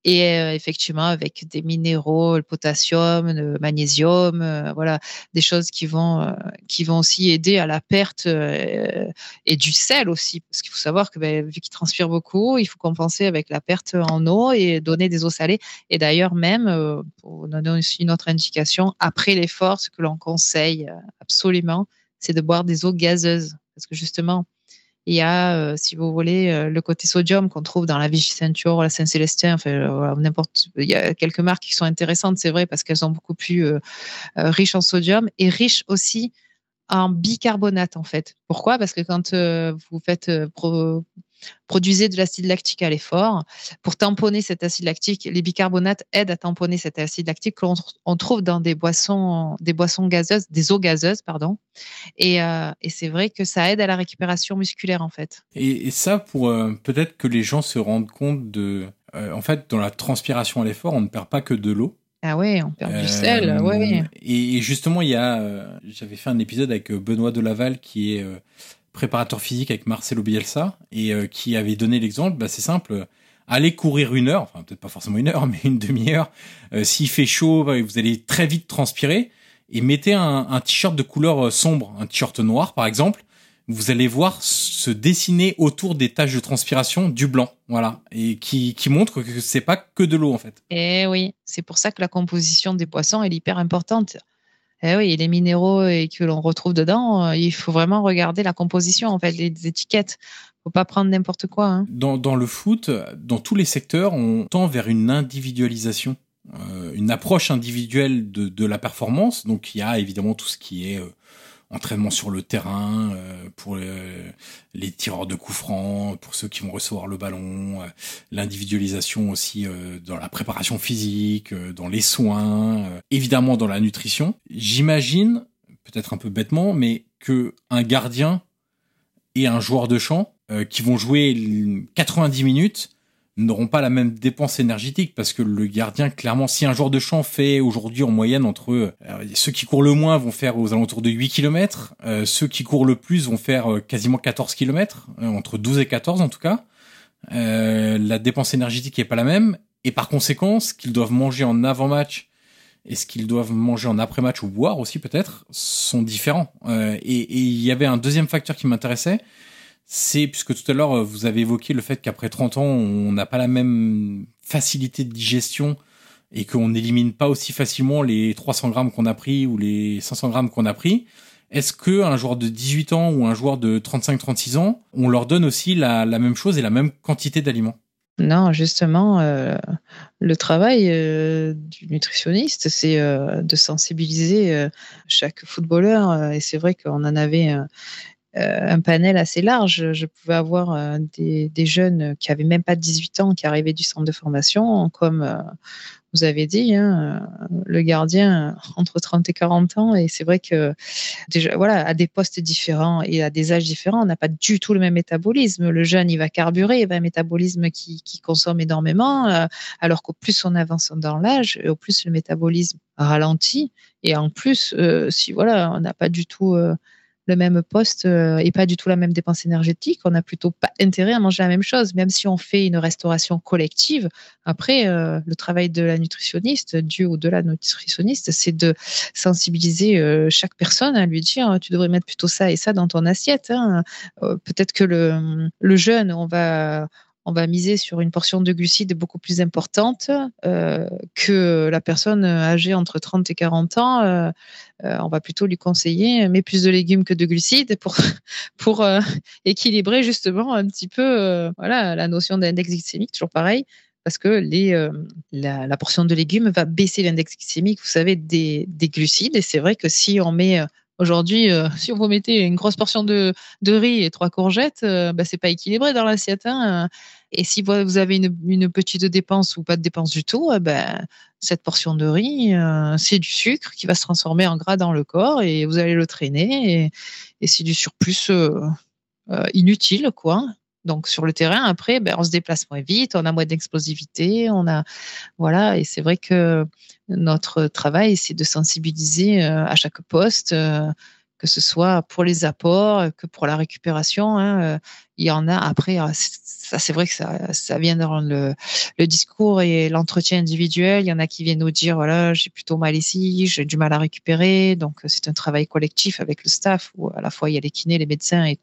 et euh, effectivement avec des minéraux, le potassium, le magnésium, euh, voilà, des choses qui vont euh, qui vont aussi aider à la perte et du sel aussi, parce qu'il faut savoir que ben, vu qu'il transpire beaucoup, il faut compenser avec la perte en eau et donner des eaux salées. Et d'ailleurs même, pour donner aussi une autre indication, après l'effort, ce que l'on conseille absolument, c'est de boire des eaux gazeuses, parce que justement il y a, euh, si vous voulez, euh, le côté sodium qu'on trouve dans la Vichy Ceinture, la Saint-Célestin, enfin, euh, n'importe. Il y a quelques marques qui sont intéressantes, c'est vrai, parce qu'elles sont beaucoup plus riches en sodium et riches aussi en bicarbonate, en fait. Pourquoi? Parce que quand vous faites produisez de l'acide lactique à l'effort. Pour tamponner cet acide lactique, les bicarbonates aident à tamponner cet acide lactique que l'on trouve dans des boissons, des boissons gazeuses, des eaux gazeuses, pardon. Et, euh, et c'est vrai que ça aide à la récupération musculaire en fait. Et, ça, pour euh, peut-être que les gens se rendent compte de, euh, en fait, dans la transpiration à l'effort, on ne perd pas que de l'eau. Ah ouais, on perd du sel, ouais. Et justement, il y a, j'avais fait un épisode avec Benoît Delaval qui est préparateur physique avec Marcelo Bielsa et euh, qui avait donné l'exemple, bah, c'est simple, allez courir une heure, enfin peut-être pas forcément une heure, mais une demi-heure. Euh, s'il fait chaud, bah, vous allez très vite transpirer et mettez un, un t-shirt de couleur euh, sombre, un t-shirt noir par exemple. Vous allez voir se dessiner autour des taches de transpiration du blanc, voilà, et qui, qui montre que c'est pas que de l'eau en fait. Eh oui, c'est pour ça que la composition des poissons est hyper importante. Eh oui, les minéraux et que l'on retrouve dedans, euh, il faut vraiment regarder la composition, en fait, les étiquettes. Faut pas prendre n'importe quoi. Hein. Dans, le foot, dans tous les secteurs, on tend vers une individualisation, euh, une approche individuelle de, de la performance. Donc il y a évidemment tout ce qui est euh, entraînement sur le terrain euh, pour les, tireurs de coups francs, pour ceux qui vont recevoir le ballon, euh, l'individualisation aussi euh, dans la préparation physique, dans les soins, évidemment dans la nutrition. J'imagine, peut-être un peu bêtement, mais que un gardien et un joueur de champ qui vont jouer 90 minutes n'auront pas la même dépense énergétique parce que le gardien, clairement, si un joueur de champ fait aujourd'hui en moyenne entre euh, ceux qui courent le moins vont faire aux alentours de 8 km, euh, ceux qui courent le plus vont faire euh, quasiment 14 km, entre 12 et 14 en tout cas. la dépense énergétique est pas la même et par conséquent, ce qu'ils doivent manger en avant-match et ce qu'ils doivent manger en après-match ou boire aussi peut-être sont différents. et il y avait un deuxième facteur qui m'intéressait, c'est puisque tout à l'heure euh, vous avez évoqué le fait qu'après 30 ans on n'a pas la même facilité de digestion et qu'on n'élimine pas aussi facilement les 300 grammes qu'on a pris ou les 500 grammes qu'on a pris. Est-ce que un joueur de 18 ans ou un joueur de 35-36 ans, on leur donne aussi la, même chose et la même quantité d'aliments? Non, justement, euh, le travail euh, du nutritionniste, c'est de sensibiliser chaque footballeur. et c'est vrai qu'on en avait un panel assez large. Je pouvais avoir des, des, jeunes qui avaient même pas 18 ans, qui arrivaient du centre de formation, comme vous avez dit, hein, le gardien entre 30 et 40 ans. Et c'est vrai que déjà, voilà, à des postes différents et à des âges différents, on n'a pas du tout le même métabolisme. Le jeune, il va carburer, il va un métabolisme qui, consomme énormément, euh, alors qu'au plus on avance dans l'âge, au plus le métabolisme ralentit. Et en plus, euh, si voilà, on n'a pas du tout euh, le même poste euh, et pas du tout la même dépense énergétique. On n'a plutôt pas intérêt à manger la même chose, même si on fait une restauration collective. Après, euh, le travail de la nutritionniste, du ou de la nutritionniste, c'est de sensibiliser euh, chaque personne à lui dire tu devrais mettre plutôt ça et ça dans ton assiette. Hein. Peut-être que le, le jeune, on va on va miser sur une portion de glucides beaucoup plus importante euh, que la personne âgée entre 30 et 40 ans. Euh, euh, on va plutôt lui conseiller mais plus de légumes que de glucides pour pour équilibrer justement un petit peu voilà la notion d'index glycémique toujours pareil parce que les, la, portion de légumes va baisser l'index glycémique, vous savez, des, des glucides. Et c'est vrai que si on met Aujourd'hui, euh, si vous mettez une grosse portion de, de riz et trois courgettes, euh, bah, c'est pas équilibré dans l'assiette. Hein. Et si vous avez une, une, petite dépense ou pas de dépense du tout, euh, bah, cette portion de riz, euh, c'est du sucre qui va se transformer en gras dans le corps et vous allez le traîner. Et, et c'est du surplus inutile, quoi. Donc sur le terrain, après, ben, on se déplace moins vite, on a moins d'explosivité, on a voilà, et c'est vrai que notre travail, c'est de sensibiliser euh, à chaque poste, euh, que ce soit pour les apports, que pour la récupération. Hein, euh, il y en a après, ça c'est vrai que ça, ça vient dans le, le discours et l'entretien individuel. Il y en a qui viennent nous dire voilà, j'ai plutôt mal ici, j'ai du mal à récupérer. Donc c'est un travail collectif avec le staff où à la fois il y a les kinés, les médecins et,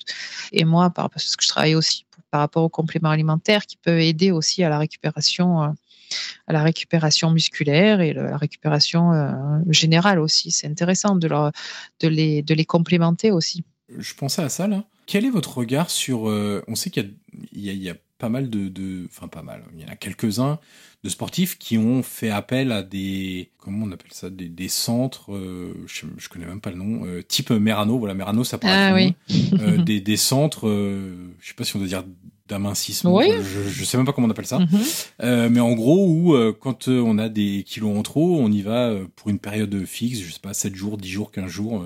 et moi, parce que je travaille aussi par rapport aux compléments alimentaires qui peuvent aider aussi à la récupération, euh, à la récupération musculaire et la récupération euh, générale aussi. C'est intéressant de, leur, de, les, de les complémenter aussi. Je pensais à ça là. Quel est votre regard sur euh, On sait qu'il y, y, a pas mal de, enfin pas mal. Il y en a quelques-uns de sportifs qui ont fait appel à des, comment on appelle ça, des, des centres, je, je connais même pas le nom, type Merano. Voilà, Merano, ça paraît. Ah, oui. des, des centres, je sais pas si on doit dire d'amincissement. Je, je, sais même pas comment on appelle ça. Mhm. euh, mais en gros, où euh, quand euh, on a des kilos en trop, on y va euh, pour une période fixe, je sais pas, 7 jours, 10 jours, 15 jours.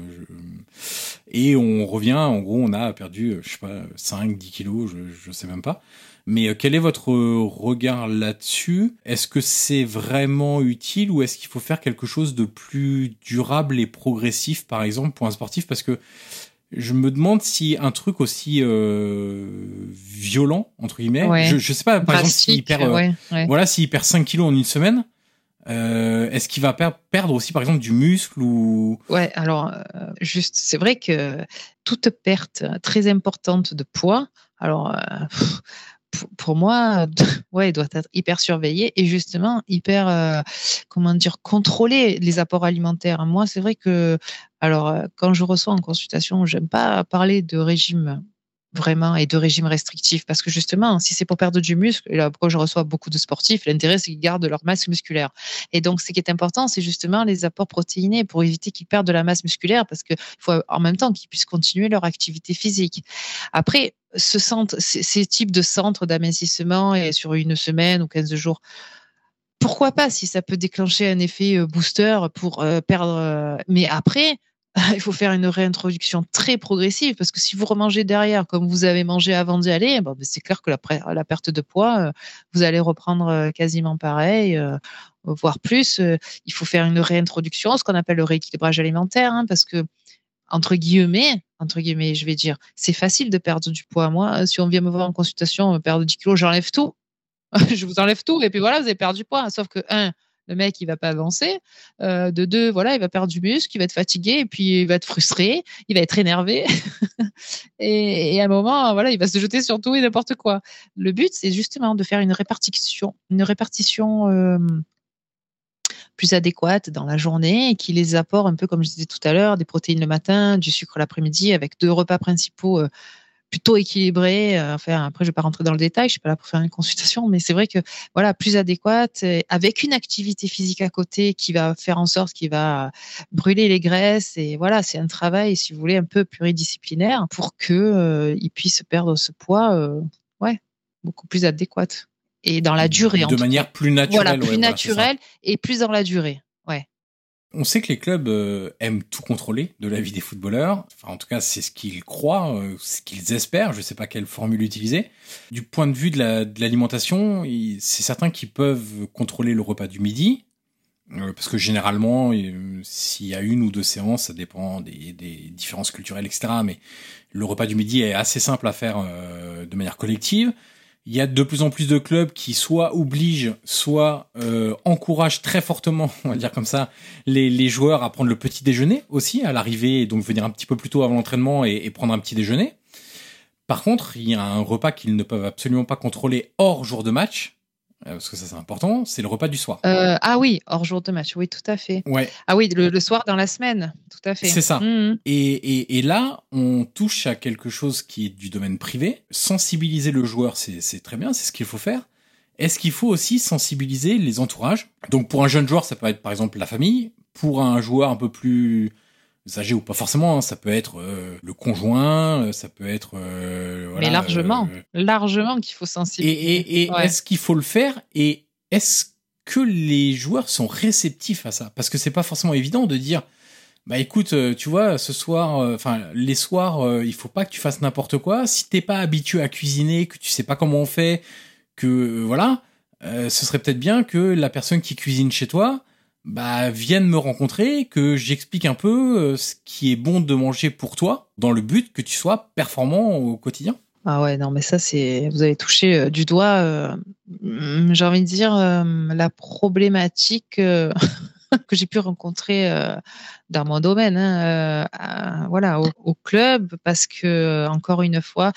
et on revient, en gros, on a perdu, je sais pas, 5, 10 kilos, je, je sais même pas. Mais quel est votre regard là-dessus? Est-ce que c'est vraiment utile ou est-ce qu'il faut faire quelque chose de plus durable et progressif, par exemple, pour un sportif? Parce que je me demande si un truc aussi euh, violent entre guillemets, je, je sais pas, par exemple s'il perd, euh, voilà, s'il perd 5 kilos en une semaine, euh, est-ce qu'il va perdre aussi par exemple du muscle ou Ouais, alors euh, juste, c'est vrai que toute perte très importante de poids, alors pour moi, ouais, il doit être hyper surveillé et justement hyper, euh, comment dire, contrôler les apports alimentaires. Moi, c'est vrai que, alors, euh, quand je reçois en consultation, j'aime pas parler de régime vraiment et de régime restrictif parce que justement si c'est pour perdre du muscle et là pourquoi je reçois beaucoup de sportifs l'intérêt c'est qu'ils gardent leur masse musculaire et donc ce qui est important c'est justement les apports protéinés pour éviter qu'ils perdent de la masse musculaire parce qu'il faut en même temps qu'ils puissent continuer leur activité physique après ce centre, ces, types de centres d'amincissement et sur une semaine ou 15 jours, pourquoi pas si ça peut déclencher un effet euh, booster pour euh, perdre. Euh, mais après, il faut faire une réintroduction très progressive parce que si vous remangez derrière comme vous avez mangé avant d'y aller, ben, c'est clair que la, la, perte de poids, vous allez reprendre quasiment pareil, voire plus. Il faut faire une réintroduction, ce qu'on appelle le rééquilibrage alimentaire, hein, parce que entre guillemets, entre guillemets, je vais dire, c'est facile de perdre du poids. Moi, si on vient me voir en consultation, perdre 10 kilos, j'enlève tout. je vous enlève tout et puis voilà, vous avez perdu du poids. Sauf que, un, le mec, il va pas avancer. Euh, de deux, voilà, il va perdre du muscle, il va être fatigué et puis il va être frustré, il va être énervé. et, à un moment, voilà, il va se jeter sur tout et n'importe quoi. Le but, c'est justement de faire une répartition, une répartition euh, plus adéquate dans la journée et qui les apporte un peu comme je disais tout à l'heure, des protéines le matin, du sucre l'après-midi avec deux repas principaux euh, plutôt équilibré. Enfin, après, je vais pas rentrer dans le détail, je suis pas là pour faire une consultation, mais c'est vrai que voilà, plus adéquate, avec une activité physique à côté qui va faire en sorte qu'il va brûler les graisses. Et voilà, c'est un travail, si vous voulez, un peu pluridisciplinaire pour que il puisse perdre ce poids, ouais, beaucoup plus adéquate et dans la durée. De manière plus naturelle. Voilà, plus naturelle et plus dans la durée. On sait que les clubs euh, aiment tout contrôler de la vie des footballeurs. Enfin, en tout cas, c'est ce qu'ils croient, euh, ce qu'ils espèrent. Je ne sais pas quelle formule utiliser. Du point de vue de l'alimentation, c'est certain qu'ils peuvent contrôler le repas du midi. Euh, parce que généralement, s'il y a une ou deux séances, ça dépend des, des, différences culturelles, etc. Mais le repas du midi est assez simple à faire de manière collective il y a de plus en plus de clubs qui soit obligent, soit euh, encouragent très fortement, on va dire comme ça, les, joueurs à prendre le petit déjeuner aussi à l'arrivée, et donc venir un petit peu plus tôt avant l'entraînement et, et, prendre un petit déjeuner. Par contre, il y a un repas qu'ils ne peuvent absolument pas contrôler hors jour de match, parce que ça c'est important, c'est le repas du soir. Euh, ah oui, hors jour de match, oui, tout à fait. Ouais. Ah oui, le, soir dans la semaine, tout à fait. C'est ça. Mmh. Et, et, et, là, on touche à quelque chose qui est du domaine privé. Sensibiliser le joueur, c'est très bien, c'est ce qu'il faut faire. Est-ce qu'il faut aussi sensibiliser les entourages? Donc pour un jeune joueur, ça peut être par exemple la famille. Pour un joueur un peu plus âgé ou pas forcément, hein, ça peut être euh, le conjoint, euh, ça peut être. Euh, voilà, Mais largement, largement qu'il faut sensibiliser. Et, et, et est-ce qu'il faut le faire Et est-ce que les joueurs sont réceptifs à ça? Parce que c'est pas forcément évident de dire. Bah écoute, tu vois, ce soir, enfin les soirs, il faut pas que tu fasses n'importe quoi. Si t'es pas habitué à cuisiner, que tu sais pas comment on fait, que voilà, ce serait peut-être bien que la personne qui cuisine chez toi, bah, viennent me rencontrer, que j'explique un peu euh, ce qui est bon de manger pour toi, dans le but que tu sois performant au quotidien. Ah ouais, non, mais ça, c'est, vous avez touché euh, du doigt, euh, j'ai envie de dire, la problématique que j'ai pu rencontrer dans mon domaine, hein, voilà, au, club, parce que, encore une fois,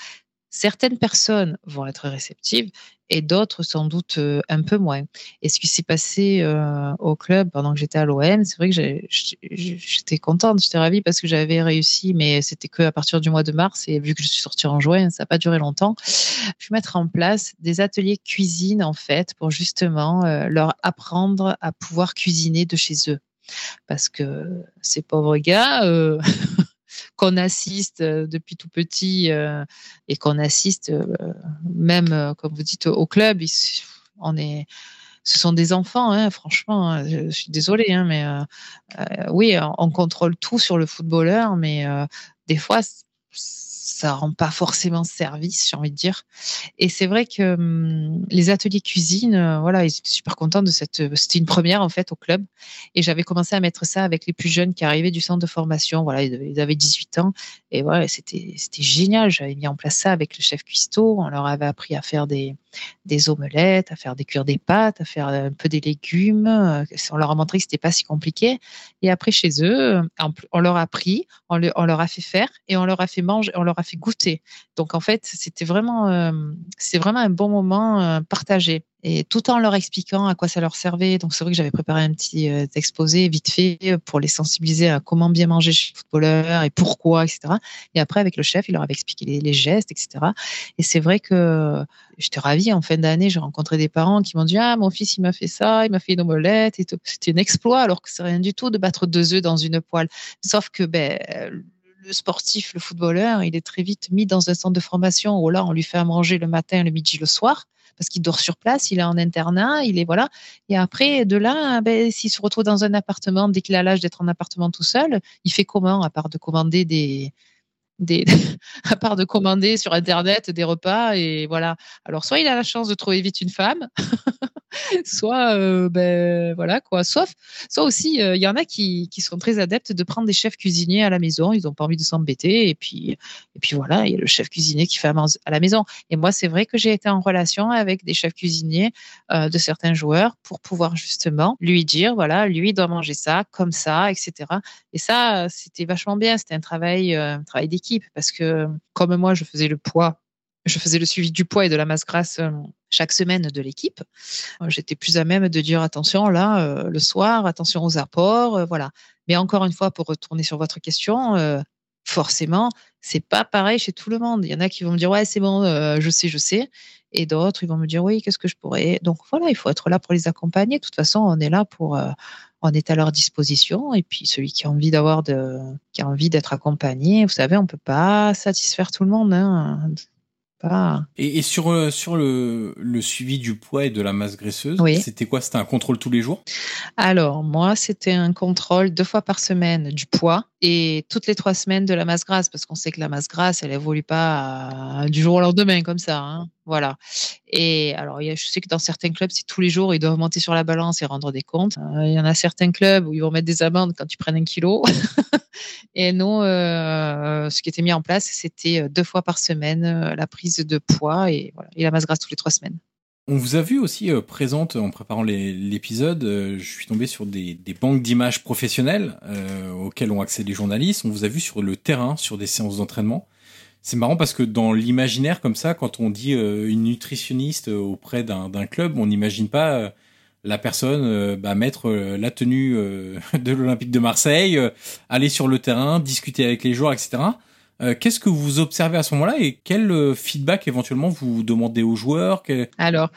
certaines personnes vont être réceptives et d'autres sans doute euh, un peu moins. Et ce qui s'est passé euh, au club pendant que j'étais à l'OM, c'est vrai que j'étais contente, j'étais ravie parce que j'avais réussi, mais c'était que à partir du mois de mars et vu que je suis sortie en juin, ça n'a pas duré longtemps. Je vais mettre en place des ateliers cuisine en fait pour justement euh, leur apprendre à pouvoir cuisiner de chez eux parce que ces pauvres gars, euh, qu'on assiste euh, depuis tout petit euh, et qu'on assiste euh, même, comme vous dites, au club. On est, ce sont des enfants, hein, franchement. Hein, je suis désolée, hein, mais oui, on contrôle tout sur le footballeur, mais des fois, ça rend pas forcément service, j'ai envie de dire. Et c'est vrai que hum, les ateliers cuisine, euh, voilà, ils étaient super contents de cette. C'était une première en fait au club, et j'avais commencé à mettre ça avec les plus jeunes qui arrivaient du centre de formation. Voilà, ils avaient 18 ans, et voilà, c'était c'était génial. J'avais mis en place ça avec le chef cuistot. On leur avait appris à faire des des omelettes, à faire des cuire des pâtes, à faire un peu des légumes. On leur a montré que c'était pas si compliqué. Et après, chez eux, on leur a appris, on, leur a fait faire et on leur a fait manger, on leur a fait goûter. Donc, en fait, c'était vraiment, euh, c'est vraiment un bon moment euh, partagé et tout en leur expliquant à quoi ça leur servait. Donc c'est vrai que j'avais préparé un petit euh, exposé vite fait pour les sensibiliser à comment bien manger chez le footballeur et pourquoi, etc. Et après avec le chef, il leur avait expliqué les, gestes, etc. Et c'est vrai que j'étais ravie en fin d'année. J'ai rencontré des parents qui m'ont dit ah mon fils il m'a fait ça, il m'a fait une omelette et tout. C'était un exploit alors que c'est rien du tout de battre deux œufs dans une poêle. Sauf que ben le sportif, le footballeur, il est très vite mis dans un centre de formation où là, on lui fait à manger le matin, le midi, le soir parce qu'il dort sur place, il est en internat, il est voilà. Et après, de là, ben, s'il se retrouve dans un appartement, dès qu'il a l'âge d'être en appartement tout seul, il fait comment à part de commander des, des, à part de commander sur internet des repas et voilà. Alors soit il a la chance de trouver vite une femme, soit euh, ben voilà quoi. Sauf, soit aussi euh, il y en a qui, sont très adeptes de prendre des chefs cuisiniers à la maison. Ils n'ont pas envie de s'embêter et puis et puis voilà, il y a le chef cuisinier qui fait à la maison. Et moi c'est vrai que j'ai été en relation avec des chefs cuisiniers euh, de certains joueurs pour pouvoir justement lui dire voilà lui doit manger ça comme ça etc. Et ça c'était vachement bien. C'était un travail un travail d'équipe parce que comme moi je faisais le poids je faisais le suivi du poids et de la masse grasse chaque semaine de l'équipe. Euh, j'étais plus à même de dire attention là euh, le soir, attention aux apports, euh, voilà. Mais encore une fois, pour retourner sur votre question, forcément, c'est pas pareil chez tout le monde. Il y en a qui vont me dire ouais c'est bon, euh, je sais, je sais, et d'autres ils vont me dire oui qu'est-ce que je pourrais. Donc voilà, il faut être là pour les accompagner. De toute façon, on est là pour, euh, on est à leur disposition. Et puis celui qui a envie d'avoir de, qui a envie d'être accompagné, vous savez, on peut pas satisfaire tout le monde. Hein. Et, sur, euh, sur le, le, suivi du poids et de la masse graisseuse, c'était quoi? C'était un contrôle tous les jours? Alors, moi, c'était un contrôle deux fois par semaine du poids et toutes les trois semaines de la masse grasse, parce qu'on sait que la masse grasse, elle évolue pas du jour au lendemain comme ça. Hein. Voilà. Et alors, je sais que dans certains clubs, c'est tous les jours, ils doivent monter sur la balance et rendre des comptes. Euh, il y en a certains clubs où ils vont mettre des amendes quand tu prennent un kilo. et nous, euh, ce qui était mis en place, c'était deux fois par semaine la prise de poids et, voilà, et la masse grasse toutes les trois semaines. On vous a vu aussi euh, présente en préparant l'épisode. Euh, je suis tombé sur des, banques d'images professionnelles euh, auxquelles ont accès les journalistes. On vous a vu sur le terrain, sur des séances d'entraînement. C'est marrant parce que dans l'imaginaire comme ça, quand on dit une nutritionniste auprès d'un club, on n'imagine pas la personne bah, mettre la tenue de l'Olympique de Marseille, aller sur le terrain, discuter avec les joueurs, etc. Euh, qu'est-ce que vous observez à ce moment-là et quel euh, feedback éventuellement vous demandez aux joueurs? Alors,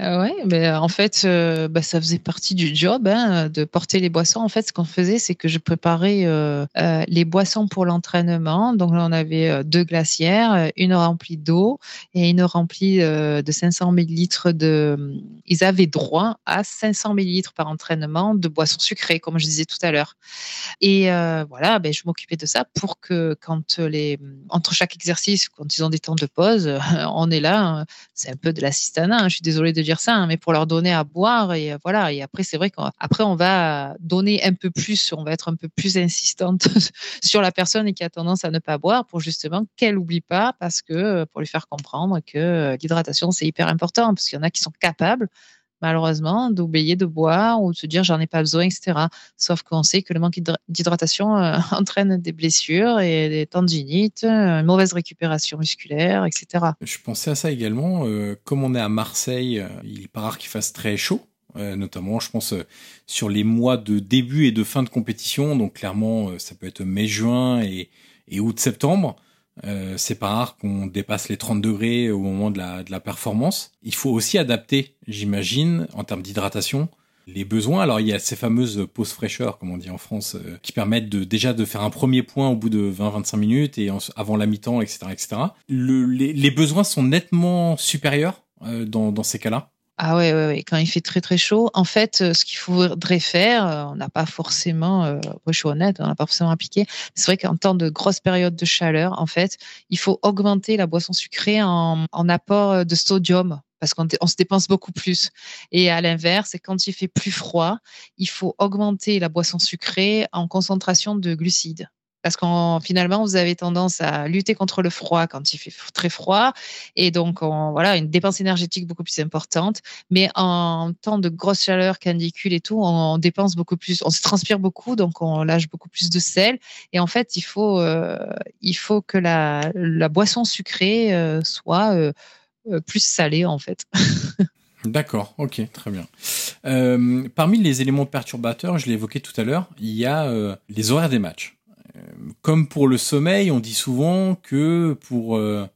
euh, ouais, ben, en fait, euh, bah, ça faisait partie du job hein, de porter les boissons. En fait, ce qu'on faisait, c'est que je préparais euh, les boissons pour l'entraînement. Donc on avait deux glacières, une remplie d'eau et une remplie de 500 millilitres de. Ils avaient droit à 500 millilitres par entraînement de boissons sucrées, comme je disais tout à l'heure. Et voilà, ben, je m'occupais de ça pour que quand les entre chaque exercice, quand ils ont des temps de pause, on est là. Hein. c'est un peu de l'assistanat. Hein, je suis désolée de dire ça, hein, mais pour leur donner à boire et euh, voilà. Et après, c'est vrai qu'après on va donner un peu plus, on va être un peu plus insistante sur la personne qui a tendance à ne pas boire pour justement qu'elle n'oublie pas, parce que euh, pour lui faire comprendre que euh, l'hydratation c'est hyper important, parce qu'il y en a qui sont capables malheureusement, d'oublier de boire ou de se dire j'en ai pas besoin, etc. Sauf qu'on sait que le manque d'hydratation euh, entraîne des blessures et des tendinites, une mauvaise récupération musculaire, etc. Je pensais à ça également. Euh, comme on est à Marseille, euh, il est pas rare qu'il fasse très chaud. notamment, je pense, sur les mois de début et de fin de compétition. Donc, clairement, ça peut être mai-juin et, août-septembre. Euh, c'est pas rare qu'on dépasse les 30 degrés au moment de la, de la performance. Il faut aussi adapter, j'imagine, en termes d'hydratation, les besoins. Alors il y a ces fameuses pauses fraîcheur, comme on dit en France, euh, qui permettent de déjà de faire un premier point au bout de 20-25 minutes et avant la mi-temps, etc., etc. Le, les, les, besoins sont nettement supérieurs euh, dans, dans ces cas-là. Ah ouais, ouais, ouais, quand il fait très très chaud, en fait, euh, ce qu'il faudrait faire, euh, on n'a pas forcément, euh, je suis honnête, on n'a pas forcément appliqué. C'est vrai qu'en temps de grosses périodes de chaleur, en fait, il faut augmenter la boisson sucrée en, en apport de sodium parce qu'on on se dépense beaucoup plus. Et à l'inverse, quand il fait plus froid, il faut augmenter la boisson sucrée en concentration de glucides parce qu'en finalement vous avez tendance à lutter contre le froid quand il fait très froid et donc on, voilà une dépense énergétique beaucoup plus importante mais en temps de grosse chaleur canicule et tout on, dépense beaucoup plus on se transpire beaucoup donc on lâche beaucoup plus de sel et en fait il faut euh, il faut que la, boisson sucrée euh, soit euh, plus salée en fait D'accord, ok, très bien. Parmi les éléments perturbateurs, je l'ai évoqué tout à l'heure, il y a les horaires des matchs. Euh, comme pour le sommeil, on dit souvent que pour euh,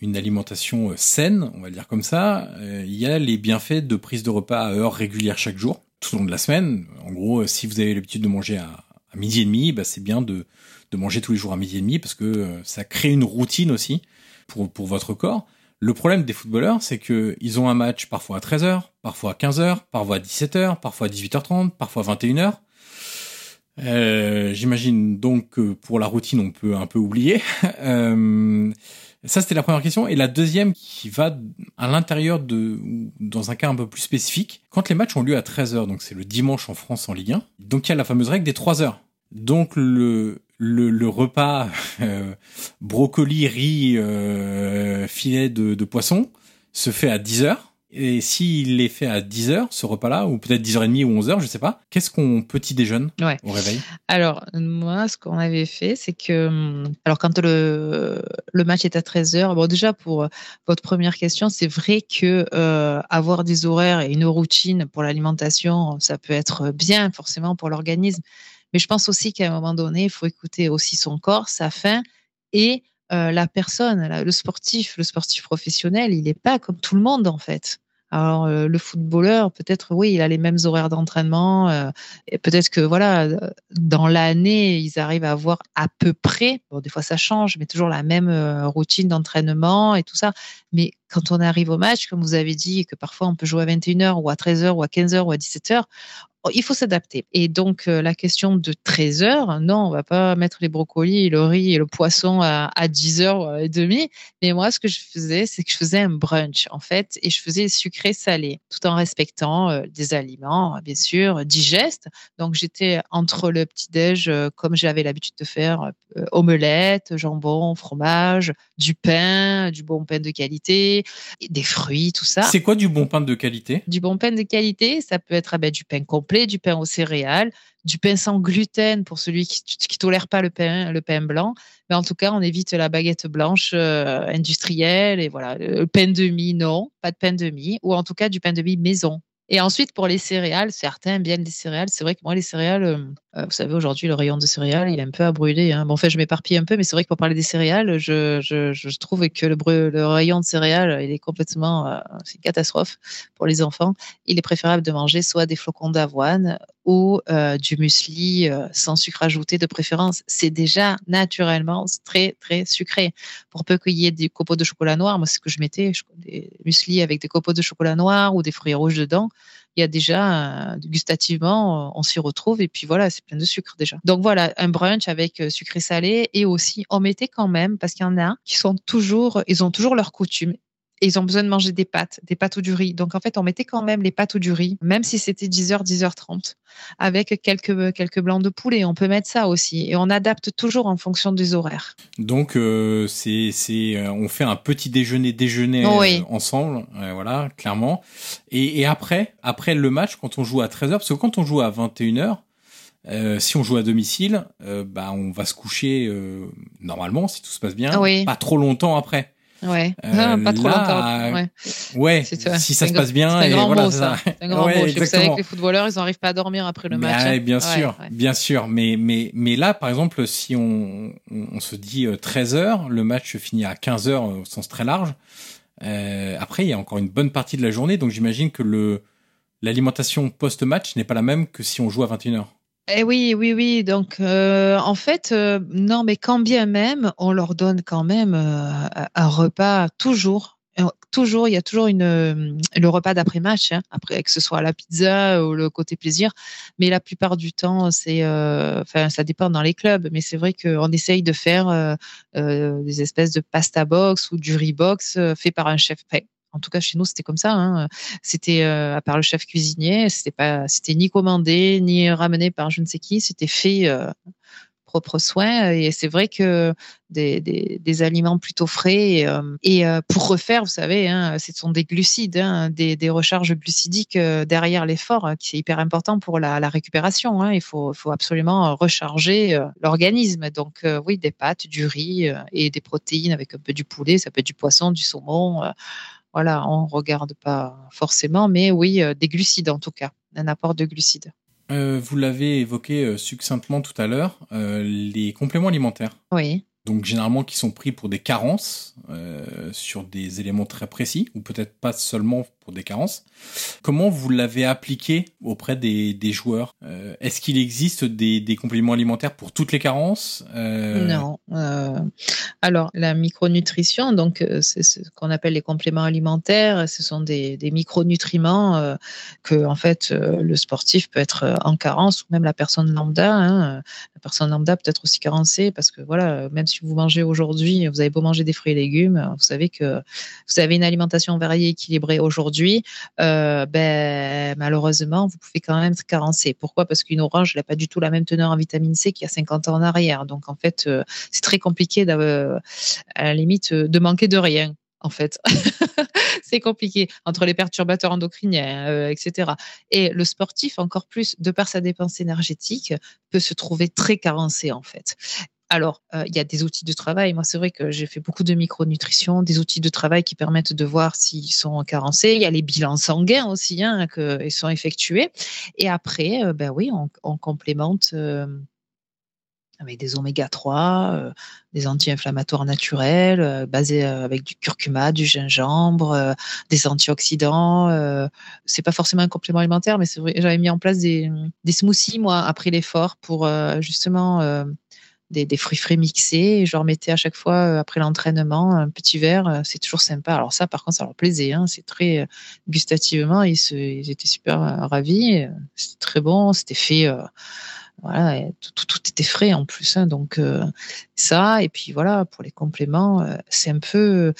une alimentation euh, saine, on va dire comme ça, il y a les bienfaits de prise de repas à heure régulière chaque jour, tout au long de la semaine. En gros, si vous avez l'habitude de manger à, midi et demi, bah c'est bien de, manger tous les jours à midi et demi parce que ça crée une routine aussi pour, pour votre corps. Le problème des footballeurs, c'est que ils ont un match parfois à 13h, parfois à 15h, parfois à 17h, parfois à 18h30, parfois à 21h. Euh, j'imagine donc que pour la routine, on peut un peu oublier. Euh, ça, c'était la première question. Et la deuxième qui va à l'intérieur de, dans un cas un peu plus spécifique, quand les matchs ont lieu à 13h, donc c'est le dimanche en France en Ligue 1, donc il y a la fameuse règle des 3 heures. Donc le, le, le repas euh, brocoli, riz, filet de, de poisson se fait à 10 heures et s'il est fait à 10h, ce repas-là, ou peut-être 10h30 ou 11h, je sais pas, qu'est-ce qu'on petit déjeune au réveil? Alors, moi, ce qu'on avait fait, c'est que, hum, alors quand le, le match est à 13h, bon, déjà pour euh, votre première question, c'est vrai que euh, avoir des horaires et une routine pour l'alimentation, ça peut être bien, forcément, pour l'organisme. Mais je pense aussi qu'à un moment donné, il faut écouter aussi son corps, sa faim et la personne, le sportif, le sportif professionnel, il n'est pas comme tout le monde en fait. Alors le footballeur, peut-être oui, il a les mêmes horaires d'entraînement et peut-être que voilà, dans l'année, ils arrivent à avoir à peu près, des fois ça change, mais toujours la même routine d'entraînement et tout ça. Mais quand on arrive au match, comme vous avez dit, que parfois on peut jouer à 21h ou à 13h ou à 15h ou à 17h, il faut s'adapter. Et donc, euh, la question de 13 heures, non, on va pas mettre les brocolis, le riz et le poisson à, à 10 heures et demie. Mais moi, ce que je faisais, c'est que je faisais un brunch, en fait, et je faisais sucré-salé, tout en respectant euh, des aliments, bien sûr, digestes. Donc, j'étais entre le petit-déj, euh, comme j'avais l'habitude de faire, omelette, jambon, fromage, du pain, du bon pain de qualité, des fruits, tout ça. C'est quoi du bon pain de qualité? Du bon pain de qualité, ça peut être ah ben, du pain complet du pain aux céréales, du pain sans gluten pour celui qui ne tolère pas le pain, le pain blanc. Mais en tout cas, on évite la baguette blanche euh, industrielle et voilà. Le pain de mie, non, pas de pain de mie, ou en tout cas du pain de mie maison. Et ensuite, pour les céréales, certains bien les céréales. C'est vrai que moi, les céréales, euh, vous savez, aujourd'hui, le rayon de céréales, il est un peu à brûler. Hein. Bon, en fait, je m'éparpille un peu, mais c'est vrai que pour parler des céréales, je, trouve que le, rayon de céréales, il est complètement, euh, une catastrophe pour les enfants. Il est préférable de manger soit des flocons d'avoine ou euh, du muesli euh, sans sucre ajouté de préférence. C'est déjà naturellement très, très sucré. Pour peu qu'il y ait des copeaux de chocolat noir, moi, c'est ce que je mettais, des muesli avec des copeaux de chocolat noir ou des fruits rouges dedans il y a déjà euh, gustativement, on s'y retrouve et puis voilà, c'est plein de sucre déjà. Donc voilà, un brunch avec euh, sucré salé et aussi on mettait quand même parce qu'il y en a qui sont toujours, ils ont toujours leur coutume et ils ont besoin de manger des pâtes, des pâtes ou du riz. Donc en fait, on mettait quand même les pâtes ou du riz, même si c'était 10h, 10h30, avec quelques, quelques blancs de poulet. On peut mettre ça aussi. Et on adapte toujours en fonction des horaires. Donc euh, c'est, c'est, euh, on fait un petit déjeuner déjeuner euh, ensemble, voilà, clairement. Et, et, après, après le match, quand on joue à 13h, parce que quand on joue à 21h, euh, si on joue à domicile, euh, bah on va se coucher euh, normalement si tout se passe bien, pas trop longtemps après. Ouais, euh, pas trop longtemps. Ouais, ouais si ça se passe bien. C'est un grand mot, ça. C'est un grand mot. Vous savez que les footballeurs, ils n'arrivent pas à dormir après le match. Hein. bien sûr, bien sûr. Mais, mais, mais là, par exemple, si on, on se dit 13 euh, heures, le match finit à 15 heures au sens très large. Euh, après, il y a encore une bonne partie de la journée, donc j'imagine que le l'alimentation post-match n'est pas la même que si on joue à 21 heures. Eh oui, oui, oui. Donc, euh, en fait, euh, non, mais quand bien même, on leur donne quand même euh, un repas toujours. Toujours, il y a toujours une, le repas d'après-match, hein, après que ce soit la pizza ou le côté plaisir. Mais la plupart du temps, c'est, enfin, ça dépend dans les clubs. Mais c'est vrai qu'on essaye de faire des espèces de pasta box ou du riz box fait par un chef. En tout cas, chez nous, c'était comme ça. Hein. C'était euh, à part le chef cuisinier, c'était pas, c'était ni commandé ni ramené par je ne sais qui. C'était fait euh, propre soin. Et c'est vrai que des, des, aliments plutôt frais et, euh, pour refaire, vous savez, hein, ce sont des glucides, hein, des, des, recharges glucidiques derrière l'effort, qui est hyper important pour la, récupération. Il faut, faut, absolument recharger l'organisme. Donc oui, des pâtes, du riz et des protéines avec un peu du poulet, ça peut être du poisson, du saumon voilà, on regarde pas forcément, mais oui, euh, des glucides en tout cas, un apport de glucides. Euh, vous l'avez évoqué euh, succinctement tout à l'heure, les compléments alimentaires. Oui donc généralement qui sont pris pour des carences euh, sur des éléments très précis, ou peut-être pas seulement pour des carences. Comment vous l'avez appliqué auprès des, joueurs? Euh, Est-ce qu'il existe des, compléments alimentaires pour toutes les carences? Euh... Non. Euh, alors la micronutrition, donc c'est ce qu'on appelle les compléments alimentaires. Ce sont des, micronutriments que en fait le sportif peut être en carence ou même la personne lambda. Hein, la personne lambda peut être aussi carencée parce que voilà, même si si vous mangez aujourd'hui, vous avez beau manger des fruits et légumes, vous savez que vous avez une alimentation variée, équilibrée aujourd'hui, euh, ben, malheureusement, vous pouvez quand même être carencé. Pourquoi? Parce qu'une orange n'a pas du tout la même teneur en vitamine C qu'il y a 50 ans en arrière. Donc, en fait, euh, c'est très compliqué, à la limite, de manquer de rien en fait. c'est compliqué entre les perturbateurs endocriniens, euh, etc. Et le sportif, encore plus, de par sa dépense énergétique, peut se trouver très carencé, en fait. Alors, euh, il y a des outils de travail. Moi, c'est vrai que j'ai fait beaucoup de micronutrition, des outils de travail qui permettent de voir s'ils sont carencés. Il y a les bilans sanguins aussi, hein, qui sont effectués. Et après, euh, ben oui, on, complémente euh, avec des oméga 3, des anti-inflammatoires naturels, basés avec du curcuma, du gingembre, des antioxydants. c'est pas forcément un complément alimentaire, mais c'est vrai, j'avais mis en place des, des smoothies moi après l'effort pour justement des, fruits frais mixés et je leur mettais à chaque fois euh, après l'entraînement un petit verre. Euh, c'est toujours sympa. Alors ça, par contre, ça leur plaisait. Hein. C'est très euh, gustativement, ils, étaient super ravis. C'était très bon. C'était fait. voilà, tout, tout, était frais en plus. Hein. donc ça et puis voilà pour les compléments, c'est un peu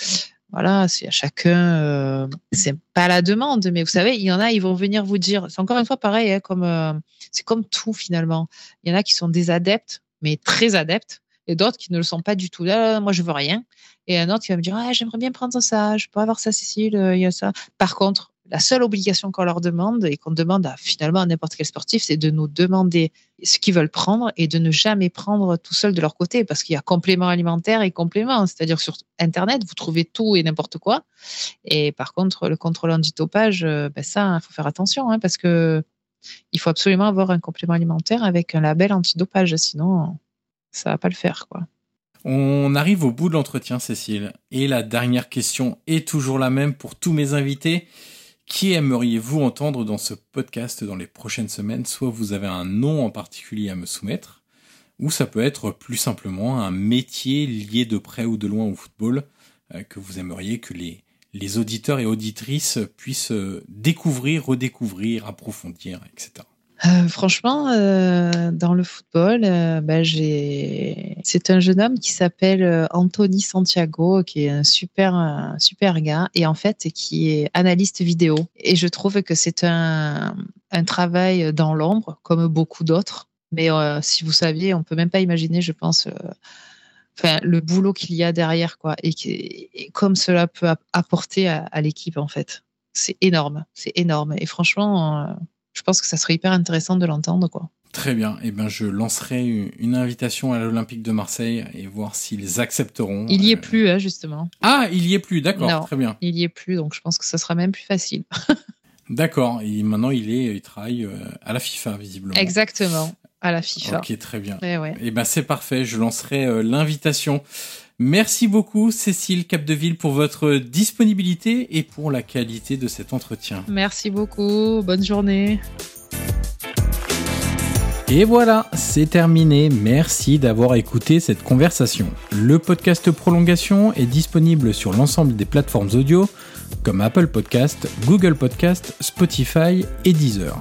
voilà, c'est à chacun, c'est pas la demande, mais vous savez, il y en a, ils vont venir vous dire, c'est encore une fois pareil, hein, comme c'est comme tout finalement. Il y en a qui sont des adeptes mais très adeptes, et d'autres qui ne le sont pas du tout. Là, moi, je veux rien. Et un autre qui va me dire, ah, j'aimerais bien prendre ça, je peux avoir ça, Cécile, euh, il y a ça. Par contre, la seule obligation qu'on leur demande et qu'on demande à finalement à n'importe quel sportif, c'est de nous demander ce qu'ils veulent prendre et de ne jamais prendre tout seul de leur côté parce qu'il y a complément alimentaire et complément. C'est-à-dire sur Internet, vous trouvez tout et n'importe quoi. Et par contre, le contrôle antidopage, euh, ben ça, il faut faire attention hein, parce que il faut absolument avoir un complément alimentaire avec un label antidopage, sinon ça va pas le faire, quoi. On arrive au bout de l'entretien, Cécile. Et la dernière question est toujours la même pour tous mes invités. Qui aimeriez-vous entendre dans ce podcast dans les prochaines semaines? Soit vous avez un nom en particulier à me soumettre, ou ça peut être plus simplement un métier lié de près ou de loin au football euh, que vous aimeriez que les, les auditeurs et auditrices puissent euh, découvrir, redécouvrir, approfondir, etc. Euh, franchement, euh, dans le football, bah, j'ai... c'est un jeune homme qui s'appelle Anthony Santiago, qui est un super, super gars, et en fait, qui est analyste vidéo. Et je trouve que c'est un, un travail dans l'ombre, comme beaucoup d'autres. Mais si vous saviez, on peut même pas imaginer, je pense, enfin le boulot qu'il y a derrière quoi et, comme cela peut apporter à, l'équipe en fait c'est énorme c'est énorme et franchement euh, je pense que ça serait hyper intéressant de l'entendre quoi Très bien. Eh ben, je lancerai une invitation à l'Olympique de Marseille et voir s'ils accepteront. Il y est euh, plus, hein, justement. Ah, il y est plus. D'accord. Très bien. Il y est plus, donc je pense que ça sera même plus facile. D'accord. Et maintenant, il est, il travaille euh, à la FIFA, visiblement. Exactement à la FIFA. Ok, très bien. Et, eh eh ben c'est parfait, je lancerai euh, l'invitation. Merci beaucoup Cécile Capdeville pour votre disponibilité et pour la qualité de cet entretien. Merci beaucoup, bonne journée. Et voilà, c'est terminé. Merci d'avoir écouté cette conversation. Le podcast Prolongation est disponible sur l'ensemble des plateformes audio comme Apple Podcast, Google Podcast, Spotify et Deezer.